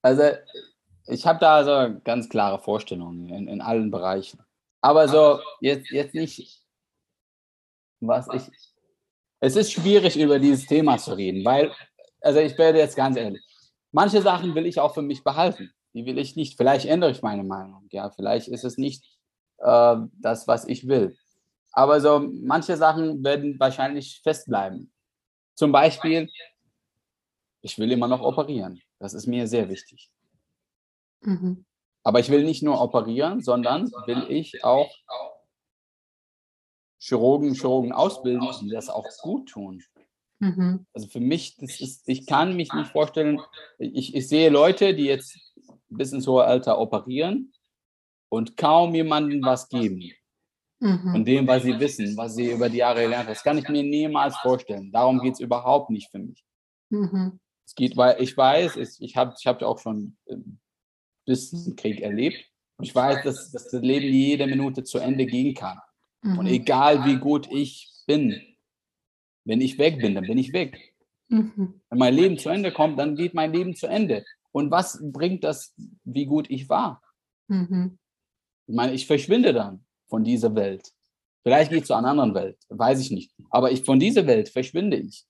Also ich habe da so ganz klare Vorstellungen in, in allen Bereichen. Aber so jetzt, jetzt nicht, was ich. Es ist schwierig, über dieses Thema zu reden, weil, also ich werde jetzt ganz ehrlich, manche Sachen will ich auch für mich behalten. Die will ich nicht. Vielleicht ändere ich meine Meinung. Ja, vielleicht ist es nicht äh, das, was ich will. Aber so manche Sachen werden wahrscheinlich festbleiben. Zum Beispiel, ich will immer noch operieren. Das ist mir sehr wichtig. Mhm. Aber ich will nicht nur operieren, sondern will ich auch Chirurgen, Chirurgen ausbilden, die das auch gut tun. Mhm. Also für mich, das ist, ich kann mich nicht vorstellen, ich, ich sehe Leute, die jetzt bis ins hohe Alter operieren und kaum jemandem was geben. Mhm. Von dem, was sie wissen, was sie über die Jahre gelernt haben. Das kann ich mir niemals vorstellen. Darum geht es überhaupt nicht für mich. Mhm. Es geht, weil ich weiß, ich habe ich hab auch schon ähm, bis zum Krieg erlebt. Und ich weiß, dass, dass das Leben jede Minute zu Ende gehen kann. Mhm. Und egal wie gut ich bin, wenn ich weg bin, dann bin ich weg. Mhm. Wenn mein Leben zu Ende kommt, dann geht mein Leben zu Ende. Und was bringt das, wie gut ich war? Mhm. Ich meine, ich verschwinde dann von dieser Welt. Vielleicht gehe ich zu einer anderen Welt, weiß ich nicht. Aber ich, von dieser Welt verschwinde ich.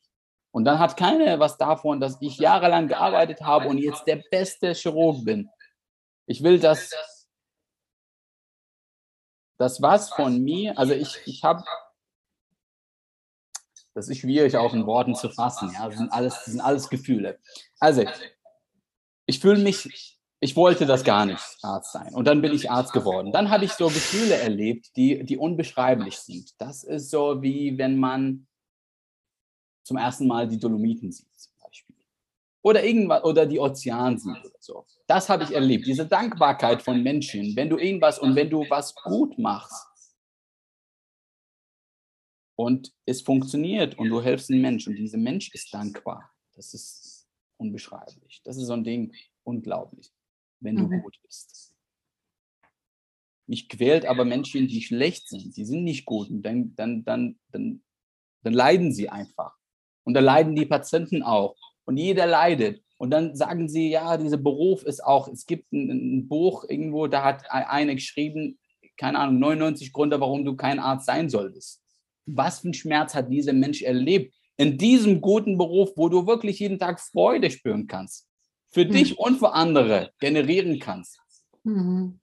Und dann hat keiner was davon, dass ich jahrelang gearbeitet habe und jetzt der beste Chirurg bin. Ich will, dass das was von mir, also ich, ich habe, das ist schwierig auch in Worten zu fassen, ja, das sind alles, das sind alles Gefühle. Also, ich fühle mich, ich wollte das gar nicht, Arzt sein. Und dann bin ich Arzt geworden. Dann habe ich so Gefühle erlebt, die, die unbeschreiblich sind. Das ist so wie wenn man zum ersten Mal die Dolomiten sieht, zum Beispiel. Oder irgendwas, oder die Ozean sieht oder so. Das habe ich erlebt. Diese Dankbarkeit von Menschen, wenn du irgendwas und wenn du was gut machst und es funktioniert und du hilfst einem Mensch und dieser Mensch ist dankbar. Das ist unbeschreiblich. Das ist so ein Ding, unglaublich, wenn du mhm. gut bist. Mich quält aber Menschen, die schlecht sind, die sind nicht gut und dann, dann, dann, dann, dann leiden sie einfach. Und da leiden die Patienten auch. Und jeder leidet. Und dann sagen sie, ja, dieser Beruf ist auch, es gibt ein, ein Buch irgendwo, da hat eine geschrieben, keine Ahnung, 99 Gründe, warum du kein Arzt sein solltest. Was für ein Schmerz hat dieser Mensch erlebt? In diesem guten Beruf, wo du wirklich jeden Tag Freude spüren kannst. Für mhm. dich und für andere generieren kannst. Mhm.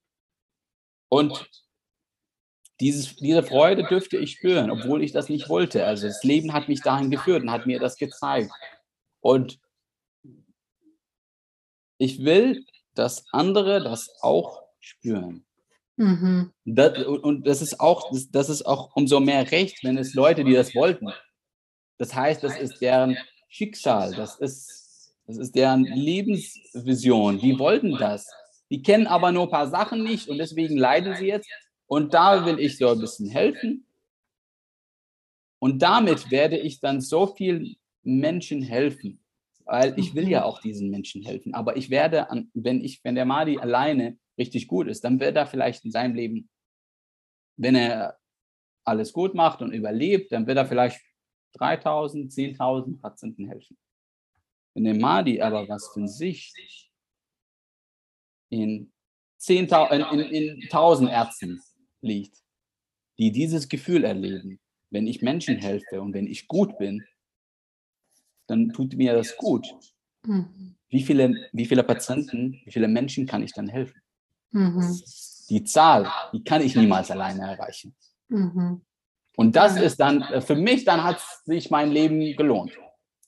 Und dieses, diese Freude dürfte ich spüren, obwohl ich das nicht wollte. Also das Leben hat mich dahin geführt und hat mir das gezeigt. Und ich will, dass andere das auch spüren. Mhm. Das, und das ist auch, das, das ist auch umso mehr recht, wenn es Leute, die das wollten. Das heißt, das ist deren Schicksal, das ist, das ist deren Lebensvision. Die wollten das. Die kennen aber nur ein paar Sachen nicht und deswegen leiden sie jetzt. Und da will ich so ein bisschen helfen. Und damit werde ich dann so vielen Menschen helfen weil ich will ja mhm. auch diesen Menschen helfen. Aber ich werde, an, wenn ich, wenn der Madi alleine richtig gut ist, dann wird er vielleicht in seinem Leben, wenn er alles gut macht und überlebt, dann wird er vielleicht 3000, 10.000 Patienten helfen. Wenn der Madi aber was für sich in 10.000, in, in, in 1000 Ärzten liegt, die dieses Gefühl erleben, wenn ich Menschen helfe und wenn ich gut bin, dann tut mir das gut. Mhm. Wie, viele, wie viele Patienten, wie viele Menschen kann ich dann helfen? Mhm. Die Zahl, die kann ich niemals alleine erreichen. Mhm. Und das ist dann, äh, für mich, dann hat sich mein Leben gelohnt.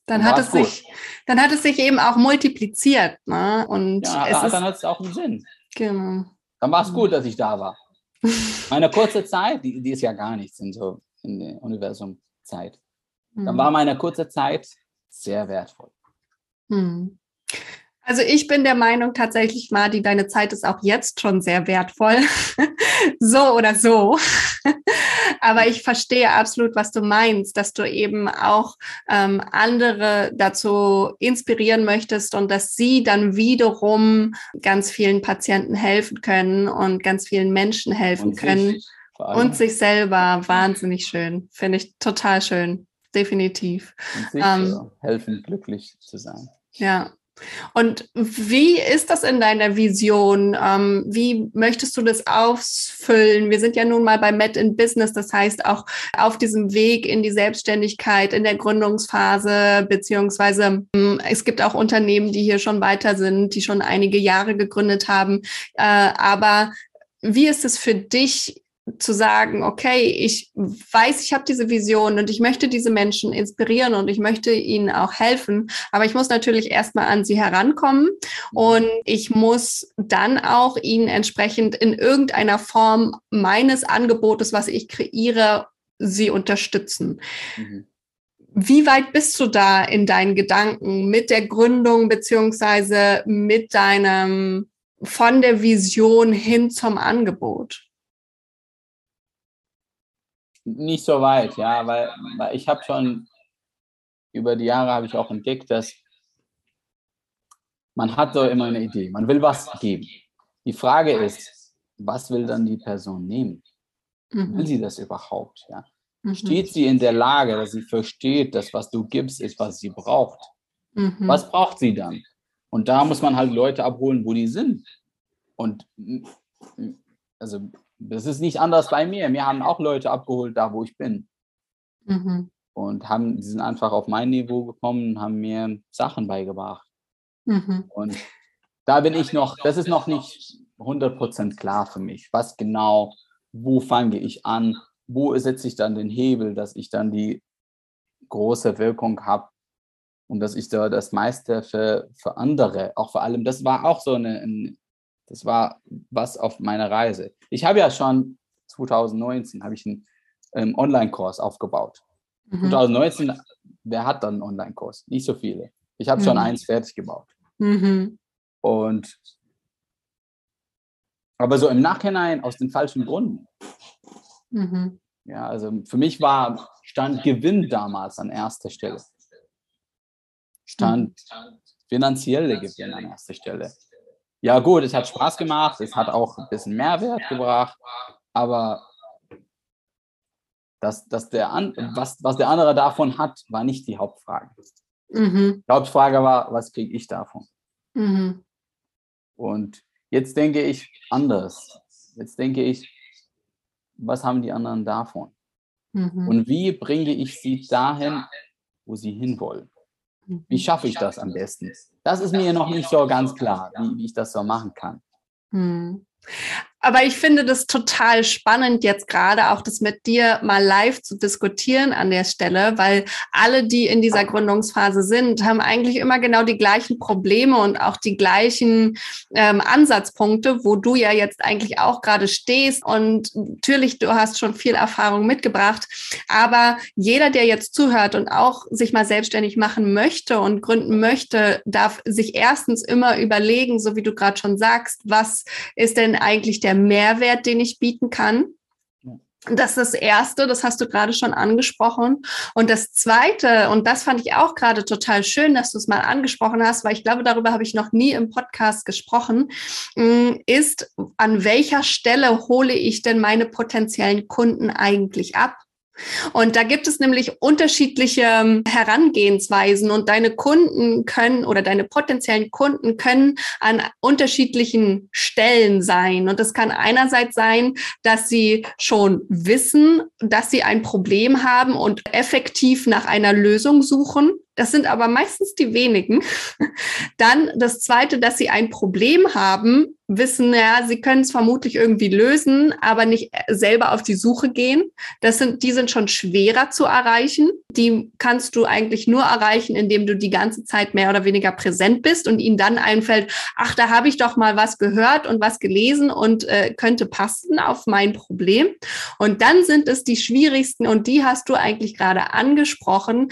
Dann hat, es sich, dann hat es sich eben auch multipliziert. Ne? Und ja, es dann hat es auch einen Sinn. Genau. Dann war es gut, dass ich da war. Meine kurze Zeit, die, die ist ja gar nichts in so in der Universum-Zeit. Dann mhm. war meine kurze Zeit sehr wertvoll. Hm. Also ich bin der Meinung tatsächlich, Marti, deine Zeit ist auch jetzt schon sehr wertvoll. so oder so. Aber ich verstehe absolut, was du meinst, dass du eben auch ähm, andere dazu inspirieren möchtest und dass sie dann wiederum ganz vielen Patienten helfen können und ganz vielen Menschen helfen und können. Sich, und sich selber. Wahnsinnig schön. Finde ich total schön. Definitiv. Und sich ähm, helfen, glücklich zu sein. Ja, und wie ist das in deiner Vision? Ähm, wie möchtest du das ausfüllen? Wir sind ja nun mal bei Met in Business, das heißt auch auf diesem Weg in die Selbstständigkeit, in der Gründungsphase, beziehungsweise ähm, es gibt auch Unternehmen, die hier schon weiter sind, die schon einige Jahre gegründet haben. Äh, aber wie ist es für dich zu sagen, okay, ich weiß, ich habe diese Vision und ich möchte diese Menschen inspirieren und ich möchte ihnen auch helfen, aber ich muss natürlich erstmal an sie herankommen mhm. und ich muss dann auch ihnen entsprechend in irgendeiner Form meines Angebotes, was ich kreiere, sie unterstützen. Mhm. Wie weit bist du da in deinen Gedanken mit der Gründung beziehungsweise mit deinem von der Vision hin zum Angebot? Nicht so weit, ja, weil, weil ich habe schon über die Jahre habe ich auch entdeckt, dass man hat so immer eine Idee, man will was geben. Die Frage ist, was will dann die Person nehmen? Mhm. Will sie das überhaupt? Ja? Mhm. Steht sie in der Lage, dass sie versteht, dass was du gibst, ist, was sie braucht? Mhm. Was braucht sie dann? Und da muss man halt Leute abholen, wo die sind. Und also das ist nicht anders bei mir. Mir haben auch Leute abgeholt, da wo ich bin. Mhm. Und haben, die sind einfach auf mein Niveau gekommen und haben mir Sachen beigebracht. Mhm. Und da bin ich noch, das ist noch nicht 100% klar für mich, was genau, wo fange ich an, wo setze ich dann den Hebel, dass ich dann die große Wirkung habe und dass ich da das meiste für, für andere, auch vor allem, das war auch so eine, ein, das war was auf meiner Reise. Ich habe ja schon 2019 habe ich einen ähm, Online-Kurs aufgebaut. Mhm. 2019, wer hat dann einen Online-Kurs? Nicht so viele. Ich habe mhm. schon eins fertig gebaut. Mhm. Und aber so im Nachhinein aus den falschen Gründen. Mhm. Ja, also für mich war stand Gewinn damals an erster Stelle. Stand mhm. finanzielle Gewinn an erster Stelle ja gut, es hat Spaß gemacht, es hat auch ein bisschen Mehrwert gebracht, aber das, das der an, was, was der andere davon hat, war nicht die Hauptfrage. Mhm. Die Hauptfrage war, was kriege ich davon? Mhm. Und jetzt denke ich anders. Jetzt denke ich, was haben die anderen davon? Mhm. Und wie bringe ich sie dahin, wo sie hinwollen? Wie mhm. schaffe ich das am besten? Das ist mir noch nicht so ganz klar, wie, wie ich das so machen kann. Hm. Aber ich finde das total spannend, jetzt gerade auch das mit dir mal live zu diskutieren an der Stelle, weil alle, die in dieser Gründungsphase sind, haben eigentlich immer genau die gleichen Probleme und auch die gleichen ähm, Ansatzpunkte, wo du ja jetzt eigentlich auch gerade stehst. Und natürlich, du hast schon viel Erfahrung mitgebracht. Aber jeder, der jetzt zuhört und auch sich mal selbstständig machen möchte und gründen möchte, darf sich erstens immer überlegen, so wie du gerade schon sagst, was ist denn eigentlich der der Mehrwert, den ich bieten kann. Das ist das Erste, das hast du gerade schon angesprochen. Und das Zweite, und das fand ich auch gerade total schön, dass du es mal angesprochen hast, weil ich glaube, darüber habe ich noch nie im Podcast gesprochen, mm, ist, an welcher Stelle hole ich denn meine potenziellen Kunden eigentlich ab? Und da gibt es nämlich unterschiedliche ähm, Herangehensweisen und deine Kunden können oder deine potenziellen Kunden können an unterschiedlichen Stellen sein. Und das kann einerseits sein, dass sie schon wissen, dass sie ein Problem haben und effektiv nach einer Lösung suchen. Das sind aber meistens die wenigen. Dann das zweite, dass sie ein Problem haben, wissen, ja, sie können es vermutlich irgendwie lösen, aber nicht selber auf die Suche gehen. Das sind, die sind schon schwerer zu erreichen. Die kannst du eigentlich nur erreichen, indem du die ganze Zeit mehr oder weniger präsent bist und ihnen dann einfällt, ach, da habe ich doch mal was gehört und was gelesen und äh, könnte passen auf mein Problem. Und dann sind es die schwierigsten und die hast du eigentlich gerade angesprochen.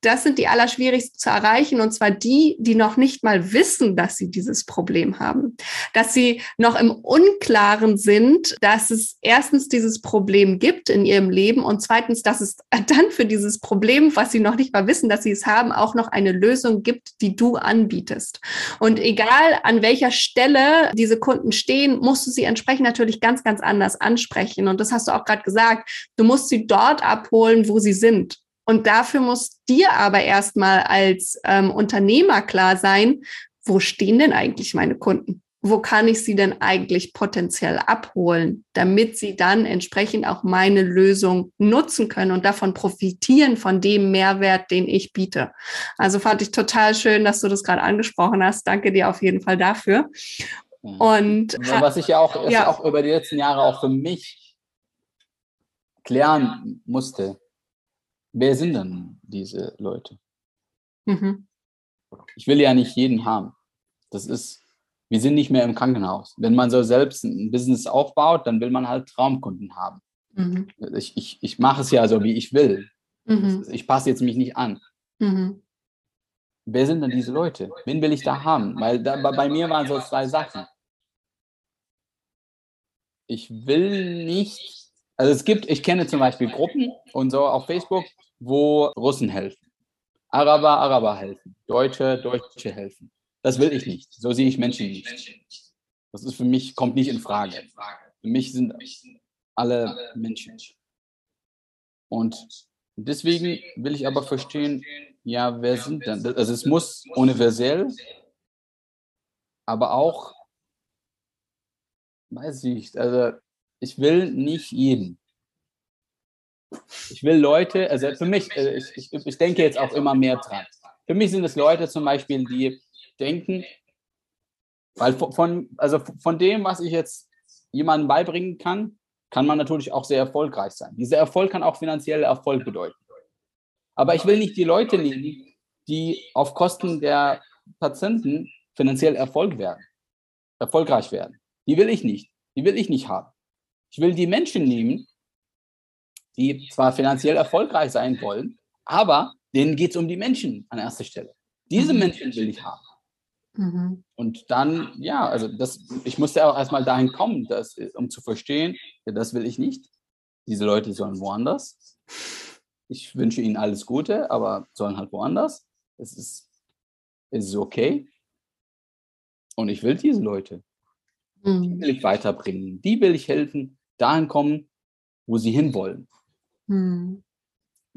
Das sind die allerschwierigsten zu erreichen, und zwar die, die noch nicht mal wissen, dass sie dieses Problem haben. Dass sie noch im Unklaren sind, dass es erstens dieses Problem gibt in ihrem Leben und zweitens, dass es dann für dieses Problem, was sie noch nicht mal wissen, dass sie es haben, auch noch eine Lösung gibt, die du anbietest. Und egal an welcher Stelle diese Kunden stehen, musst du sie entsprechend natürlich ganz, ganz anders ansprechen. Und das hast du auch gerade gesagt. Du musst sie dort abholen, wo sie sind. Und dafür muss dir aber erstmal als ähm, Unternehmer klar sein, wo stehen denn eigentlich meine Kunden? Wo kann ich sie denn eigentlich potenziell abholen, damit sie dann entsprechend auch meine Lösung nutzen können und davon profitieren von dem Mehrwert, den ich biete. Also fand ich total schön, dass du das gerade angesprochen hast. Danke dir auf jeden Fall dafür. Und was ich ja auch, ja. auch über die letzten Jahre auch für mich klären musste, wer sind denn diese Leute? Mhm. Ich will ja nicht jeden haben. Das ist, wir sind nicht mehr im Krankenhaus. Wenn man so selbst ein Business aufbaut, dann will man halt Traumkunden haben. Mhm. Ich, ich, ich mache es ja so, wie ich will. Mhm. Ich passe jetzt mich nicht an. Mhm. Wer sind denn diese Leute? Wen will ich da haben? Weil da, bei mir waren so zwei Sachen. Ich will nicht, also es gibt, ich kenne zum Beispiel Gruppen und so auf Facebook, wo Russen helfen, Araber, Araber helfen, Deutsche, Deutsche helfen. Das will ich nicht. So sehe ich Menschen nicht. Das ist für mich, kommt nicht in Frage. Für mich sind alle Menschen. Und deswegen will ich aber verstehen, ja, wer sind denn? Also es muss universell, aber auch, weiß ich nicht, also ich will nicht jeden. Ich will Leute, also für mich, äh, ich, ich, ich denke jetzt auch immer mehr dran. Für mich sind es Leute zum Beispiel, die denken, weil von, also von dem, was ich jetzt jemandem beibringen kann, kann man natürlich auch sehr erfolgreich sein. Dieser Erfolg kann auch finanzieller Erfolg bedeuten. Aber ich will nicht die Leute nehmen, die auf Kosten der Patienten finanziell Erfolg werden, erfolgreich werden. Die will ich nicht. Die will ich nicht haben. Ich will die Menschen nehmen, die zwar finanziell erfolgreich sein wollen, aber denen geht es um die Menschen an erster Stelle. Diese mhm. Menschen will ich haben. Mhm. Und dann, ja, also das, ich musste auch erstmal dahin kommen, dass, um zu verstehen, ja, das will ich nicht. Diese Leute sollen woanders. Ich wünsche ihnen alles Gute, aber sollen halt woanders. Es ist, es ist okay. Und ich will diese Leute. Mhm. Die will ich weiterbringen. Die will ich helfen, dahin kommen, wo sie hinwollen. Hm.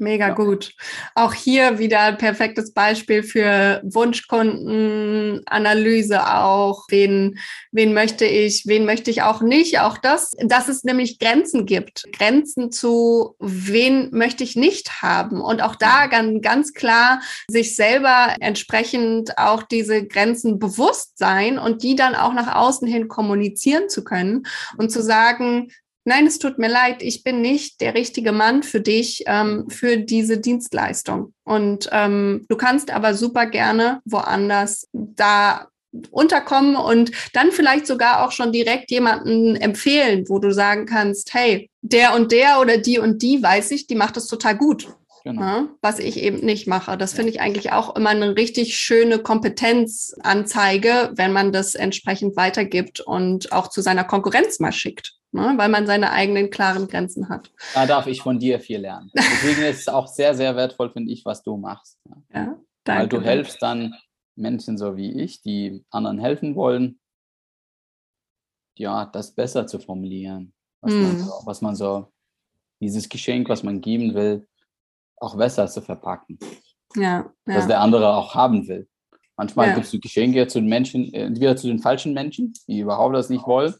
Mega ja. gut. Auch hier wieder ein perfektes Beispiel für Wunschkundenanalyse auch. Wen, wen möchte ich, wen möchte ich auch nicht? Auch das, dass es nämlich Grenzen gibt. Grenzen zu, wen möchte ich nicht haben? Und auch da ganz, ganz klar sich selber entsprechend auch diese Grenzen bewusst sein und die dann auch nach außen hin kommunizieren zu können und zu sagen, nein, es tut mir leid, ich bin nicht der richtige Mann für dich, ähm, für diese Dienstleistung. Und ähm, du kannst aber super gerne woanders da unterkommen und dann vielleicht sogar auch schon direkt jemanden empfehlen, wo du sagen kannst, hey, der und der oder die und die weiß ich, die macht das total gut. Genau. Ja, was ich eben nicht mache. Das finde ich eigentlich auch immer eine richtig schöne Kompetenzanzeige, wenn man das entsprechend weitergibt und auch zu seiner Konkurrenz mal schickt ne? weil man seine eigenen klaren Grenzen hat. Da darf ich von dir viel lernen. Deswegen ist es auch sehr, sehr wertvoll, finde ich, was du machst. Ja, danke. Weil du helfst dann Menschen so wie ich, die anderen helfen wollen, ja, das besser zu formulieren, was, mm. man, hm. so, was man so, dieses Geschenk, was man geben will, auch besser zu verpacken. Ja, ja. Was der andere auch haben will. Manchmal ja. gibst du Geschenke zu den Menschen, entweder zu den falschen Menschen, die überhaupt das nicht wollen,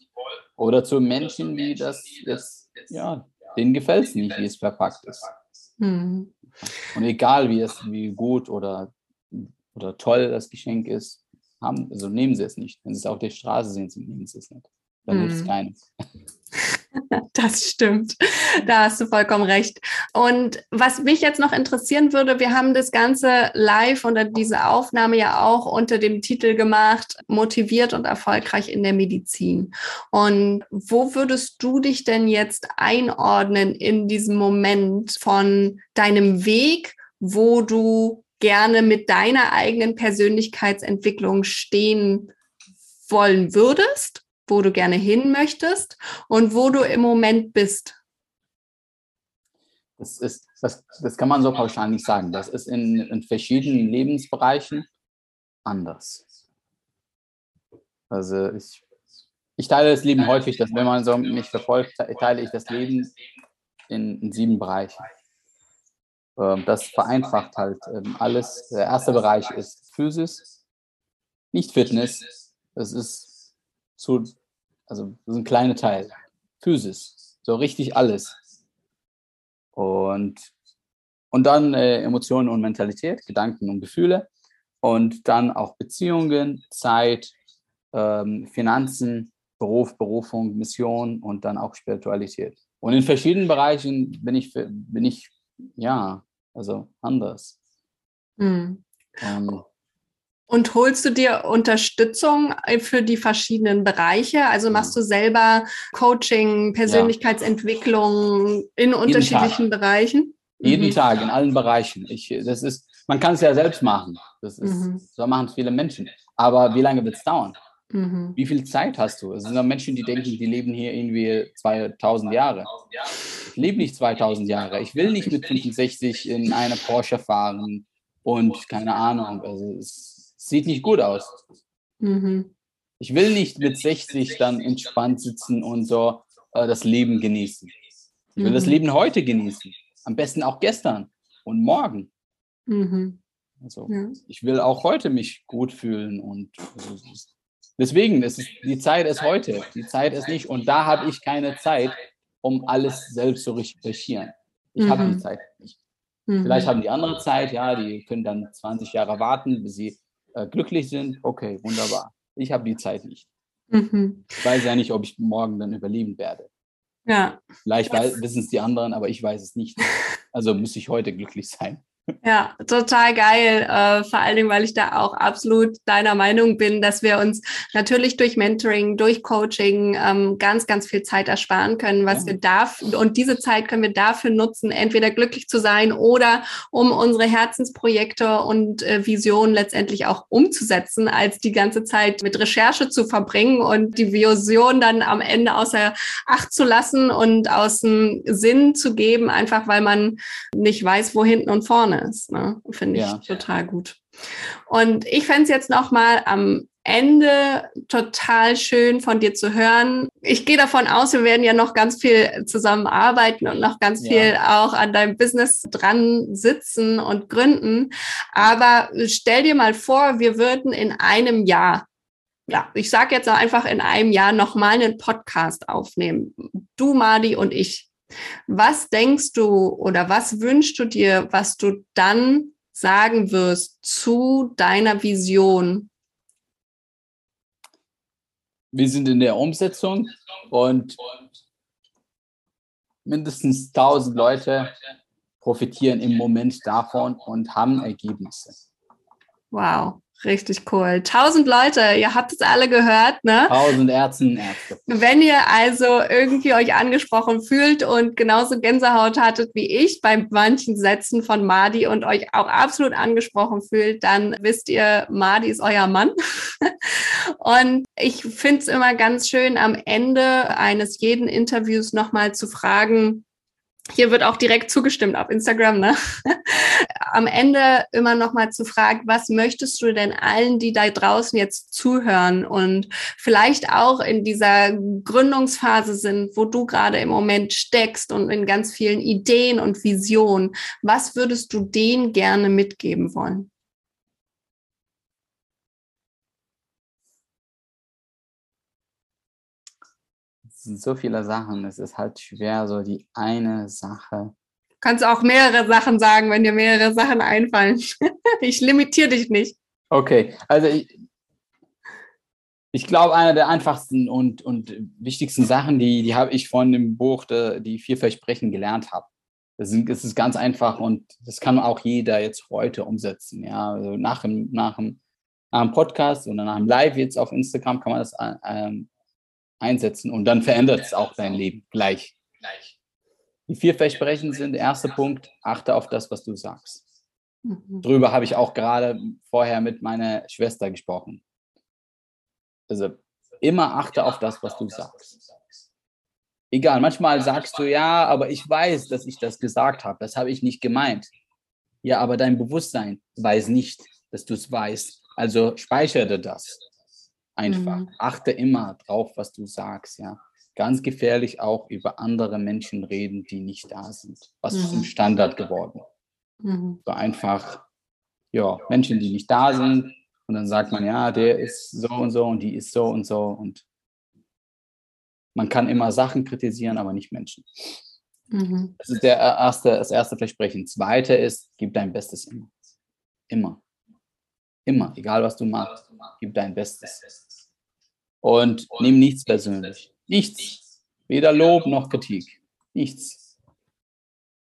oder zu Menschen, die das jetzt, ja, denen gefällt es nicht, wie es verpackt ist. Mhm. Und egal, wie es, wie gut oder, oder toll das Geschenk ist, haben, also nehmen sie es nicht. Wenn sie es auf der Straße sehen, nehmen sie es nicht. Dann mhm. es keines. Das stimmt. Da hast du vollkommen recht. Und was mich jetzt noch interessieren würde, wir haben das Ganze live oder diese Aufnahme ja auch unter dem Titel gemacht, motiviert und erfolgreich in der Medizin. Und wo würdest du dich denn jetzt einordnen in diesem Moment von deinem Weg, wo du gerne mit deiner eigenen Persönlichkeitsentwicklung stehen wollen würdest, wo du gerne hin möchtest und wo du im Moment bist? Das, ist, das, das kann man so pauschal nicht sagen. Das ist in, in verschiedenen Lebensbereichen anders. Also ich, ich teile das Leben häufig, dass wenn man so mich verfolgt, teile ich das Leben in, in sieben Bereiche. Ähm, das vereinfacht halt ähm, alles. Der erste Bereich ist Physis, nicht Fitness. Das ist zu, also das ist ein kleiner Teil. Physis, so richtig alles. Und, und dann äh, Emotionen und Mentalität, Gedanken und Gefühle. Und dann auch Beziehungen, Zeit, ähm, Finanzen, Beruf, Berufung, Mission und dann auch Spiritualität. Und in verschiedenen Bereichen bin ich, bin ich ja, also anders. Mhm. Ähm, und holst du dir Unterstützung für die verschiedenen Bereiche? Also machst du selber Coaching, Persönlichkeitsentwicklung in unterschiedlichen Tag. Bereichen? Jeden mhm. Tag, in allen Bereichen. Ich, das ist, man kann es ja selbst machen. Das ist, mhm. So machen es viele Menschen. Aber wie lange wird es dauern? Mhm. Wie viel Zeit hast du? Es sind Menschen, die denken, die leben hier irgendwie 2000 Jahre. Ich lebe nicht 2000 Jahre. Ich will nicht mit 65 in eine Porsche fahren und keine Ahnung. Also es sieht nicht gut aus. Mhm. Ich will nicht mit 60 dann entspannt sitzen und so äh, das Leben genießen. Ich will mhm. das Leben heute genießen. Am besten auch gestern und morgen. Mhm. Also, ja. ich will auch heute mich gut fühlen und also, Deswegen, ist die Zeit ist heute, die Zeit ist nicht. Und da habe ich keine Zeit, um alles selbst zu recherchieren. Ich mhm. habe die Zeit nicht. Mhm. Vielleicht haben die andere Zeit, ja, die können dann 20 Jahre warten, bis sie äh, glücklich sind. Okay, wunderbar. Ich habe die Zeit nicht. Mhm. Ich weiß ja nicht, ob ich morgen dann überleben werde. Ja. Vielleicht wissen es die anderen, aber ich weiß es nicht. Also muss ich heute glücklich sein. Ja, total geil. Äh, vor allen Dingen, weil ich da auch absolut deiner Meinung bin, dass wir uns natürlich durch Mentoring, durch Coaching ähm, ganz, ganz viel Zeit ersparen können, was ja. wir da und diese Zeit können wir dafür nutzen, entweder glücklich zu sein oder um unsere Herzensprojekte und äh, Visionen letztendlich auch umzusetzen, als die ganze Zeit mit Recherche zu verbringen und die Vision dann am Ende außer Acht zu lassen und aus dem Sinn zu geben, einfach weil man nicht weiß, wo hinten und vorne vorne ist. Ne? Finde ich ja. total gut. Und ich fände es jetzt nochmal am Ende total schön von dir zu hören. Ich gehe davon aus, wir werden ja noch ganz viel zusammenarbeiten und noch ganz viel ja. auch an deinem Business dran sitzen und gründen. Aber stell dir mal vor, wir würden in einem Jahr, ja, ich sage jetzt einfach in einem Jahr nochmal einen Podcast aufnehmen. Du, Madi und ich. Was denkst du oder was wünschst du dir, was du dann sagen wirst zu deiner Vision? Wir sind in der Umsetzung und mindestens 1000 Leute profitieren im Moment davon und haben Ergebnisse. Wow. Richtig cool. Tausend Leute, ihr habt es alle gehört, ne? Tausend Ärzte Ärzte. Wenn ihr also irgendwie euch angesprochen fühlt und genauso Gänsehaut hattet wie ich bei manchen Sätzen von Madi und euch auch absolut angesprochen fühlt, dann wisst ihr, Madi ist euer Mann. und ich finde es immer ganz schön, am Ende eines jeden Interviews nochmal zu fragen, hier wird auch direkt zugestimmt auf Instagram, ne? Am Ende immer noch mal zu fragen, was möchtest du denn allen, die da draußen jetzt zuhören und vielleicht auch in dieser Gründungsphase sind, wo du gerade im Moment steckst und in ganz vielen Ideen und Visionen, was würdest du denen gerne mitgeben wollen? So viele Sachen. Es ist halt schwer, so die eine Sache. Du kannst auch mehrere Sachen sagen, wenn dir mehrere Sachen einfallen. ich limitiere dich nicht. Okay, also ich, ich glaube, eine der einfachsten und, und wichtigsten Sachen, die, die habe ich von dem Buch de, Die vier Versprechen gelernt habe. Das, sind, das ist ganz einfach und das kann auch jeder jetzt heute umsetzen. Ja, also nach dem, nach dem, nach dem Podcast oder nach dem Live jetzt auf Instagram kann man das ähm, einsetzen und dann verändert es auch dein Leben gleich. Die vier Versprechen sind, erster Punkt, achte auf das, was du sagst. Mhm. Darüber habe ich auch gerade vorher mit meiner Schwester gesprochen. Also immer achte auf das, was du sagst. Egal, manchmal sagst du ja, aber ich weiß, dass ich das gesagt habe. Das habe ich nicht gemeint. Ja, aber dein Bewusstsein weiß nicht, dass du es weißt. Also speichere das einfach. Mhm. Achte immer drauf, was du sagst, ja. Ganz gefährlich auch über andere Menschen reden, die nicht da sind. Was mhm. ist zum Standard geworden? Mhm. So einfach, ja, Menschen, die nicht da sind. Und dann sagt man, ja, der ist so und so und die ist so und so. Und man kann immer Sachen kritisieren, aber nicht Menschen. Mhm. Das ist der erste, das erste Versprechen. Zweite ist, gib dein Bestes immer. Immer. Immer. Egal was du machst, gib dein Bestes. Und nimm nichts persönlich. Nichts. Weder Lob noch Kritik. Nichts.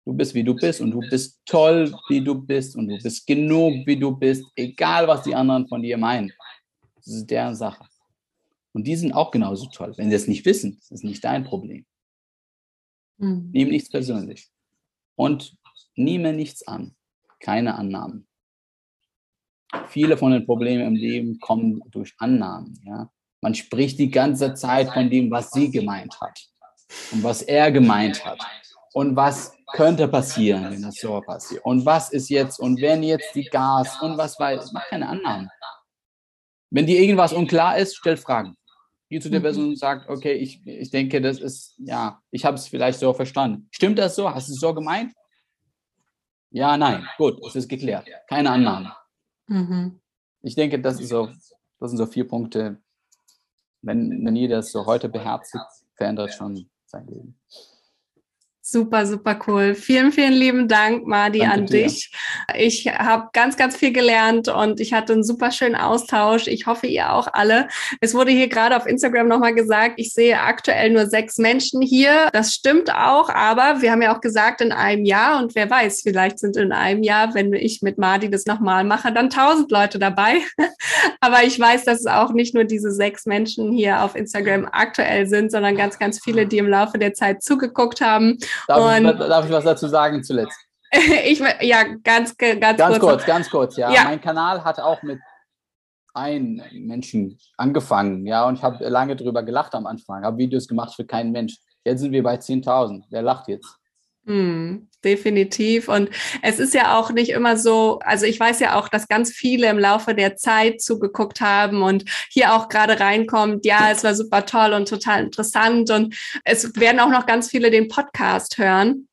Du bist, wie du bist und du bist toll, wie du bist und du bist genug, wie du bist, egal was die anderen von dir meinen. Das ist deren Sache. Und die sind auch genauso toll. Wenn sie es nicht wissen, das ist nicht dein Problem. Mhm. Nimm nichts persönlich. Und nehme nichts an. Keine Annahmen. Viele von den Problemen im Leben kommen durch Annahmen. Ja? Man spricht die ganze Zeit von dem, was sie gemeint hat und was er gemeint hat und was könnte passieren, wenn das so passiert und was ist jetzt und wenn jetzt die Gas und was weiß, mach keine Annahmen. Wenn dir irgendwas unklar ist, stell Fragen. Geh zu der mhm. Person und sag, okay, ich, ich denke, das ist, ja, ich habe es vielleicht so verstanden. Stimmt das so? Hast du es so gemeint? Ja, nein. Gut, es ist geklärt. Keine Annahmen. Mhm. Ich denke, das, ist so, das sind so vier Punkte. Wenn, wenn ihr das so heute beherzigt, verändert schon sein Leben. Super, super cool. Vielen, vielen lieben Dank, Madi, Danke an dir. dich. Ich habe ganz, ganz viel gelernt und ich hatte einen super schönen Austausch. Ich hoffe, ihr auch alle. Es wurde hier gerade auf Instagram nochmal gesagt, ich sehe aktuell nur sechs Menschen hier. Das stimmt auch, aber wir haben ja auch gesagt, in einem Jahr und wer weiß, vielleicht sind in einem Jahr, wenn ich mit Madi das nochmal mache, dann tausend Leute dabei. aber ich weiß, dass es auch nicht nur diese sechs Menschen hier auf Instagram aktuell sind, sondern ganz, ganz viele, die im Laufe der Zeit zugeguckt haben Darf, ich, darf ich was dazu sagen zuletzt? ich, ja, ganz, ganz, ganz kurz. kurz ganz kurz, ja. ja. Mein Kanal hat auch mit einem Menschen angefangen, ja, und ich habe lange drüber gelacht am Anfang, habe Videos gemacht für keinen Mensch. Jetzt sind wir bei 10.000. Wer lacht jetzt? Hm, definitiv. Und es ist ja auch nicht immer so, also ich weiß ja auch, dass ganz viele im Laufe der Zeit zugeguckt haben und hier auch gerade reinkommt, ja, es war super toll und total interessant. Und es werden auch noch ganz viele den Podcast hören.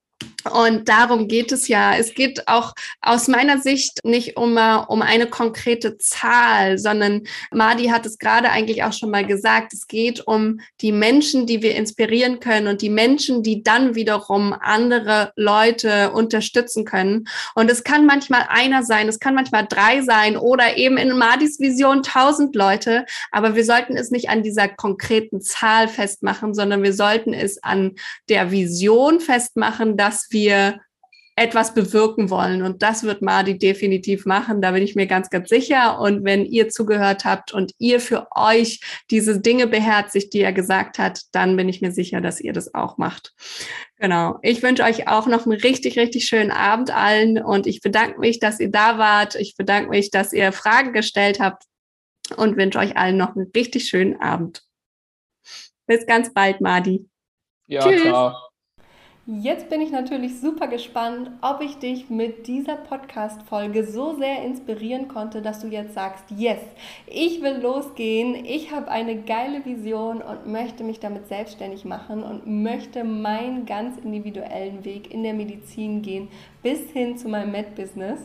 Und darum geht es ja. Es geht auch aus meiner Sicht nicht um, um eine konkrete Zahl, sondern Madi hat es gerade eigentlich auch schon mal gesagt. Es geht um die Menschen, die wir inspirieren können und die Menschen, die dann wiederum andere Leute unterstützen können. Und es kann manchmal einer sein, es kann manchmal drei sein oder eben in Madis Vision tausend Leute. Aber wir sollten es nicht an dieser konkreten Zahl festmachen, sondern wir sollten es an der Vision festmachen, dass wir etwas bewirken wollen. Und das wird Madi definitiv machen. Da bin ich mir ganz, ganz sicher. Und wenn ihr zugehört habt und ihr für euch diese Dinge beherzigt, die er gesagt hat, dann bin ich mir sicher, dass ihr das auch macht. Genau. Ich wünsche euch auch noch einen richtig, richtig schönen Abend allen. Und ich bedanke mich, dass ihr da wart. Ich bedanke mich, dass ihr Fragen gestellt habt und wünsche euch allen noch einen richtig schönen Abend. Bis ganz bald, Madi. Ja, Tschüss. ciao. Jetzt bin ich natürlich super gespannt, ob ich dich mit dieser Podcast-Folge so sehr inspirieren konnte, dass du jetzt sagst, yes, ich will losgehen, ich habe eine geile Vision und möchte mich damit selbstständig machen und möchte meinen ganz individuellen Weg in der Medizin gehen, bis hin zu meinem Med-Business.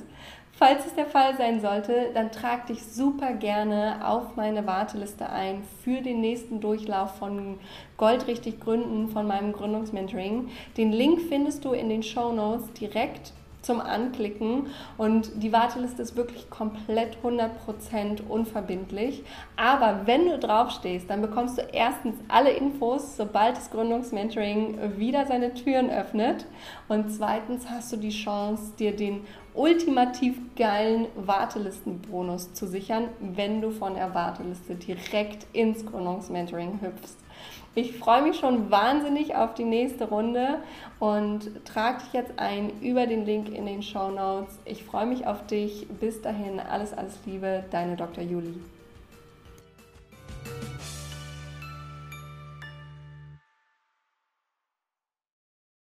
Falls es der Fall sein sollte, dann trag dich super gerne auf meine Warteliste ein für den nächsten Durchlauf von Goldrichtig Gründen von meinem Gründungsmentoring. Den Link findest du in den Show Notes direkt zum Anklicken und die Warteliste ist wirklich komplett 100% unverbindlich. Aber wenn du draufstehst, dann bekommst du erstens alle Infos, sobald das Gründungsmentoring wieder seine Türen öffnet und zweitens hast du die Chance, dir den ultimativ geilen Wartelistenbonus zu sichern, wenn du von der Warteliste direkt ins Gründungsmentoring hüpfst. Ich freue mich schon wahnsinnig auf die nächste Runde und trage dich jetzt ein über den Link in den Show Notes. Ich freue mich auf dich. Bis dahin, alles, alles Liebe, deine Dr. Julie.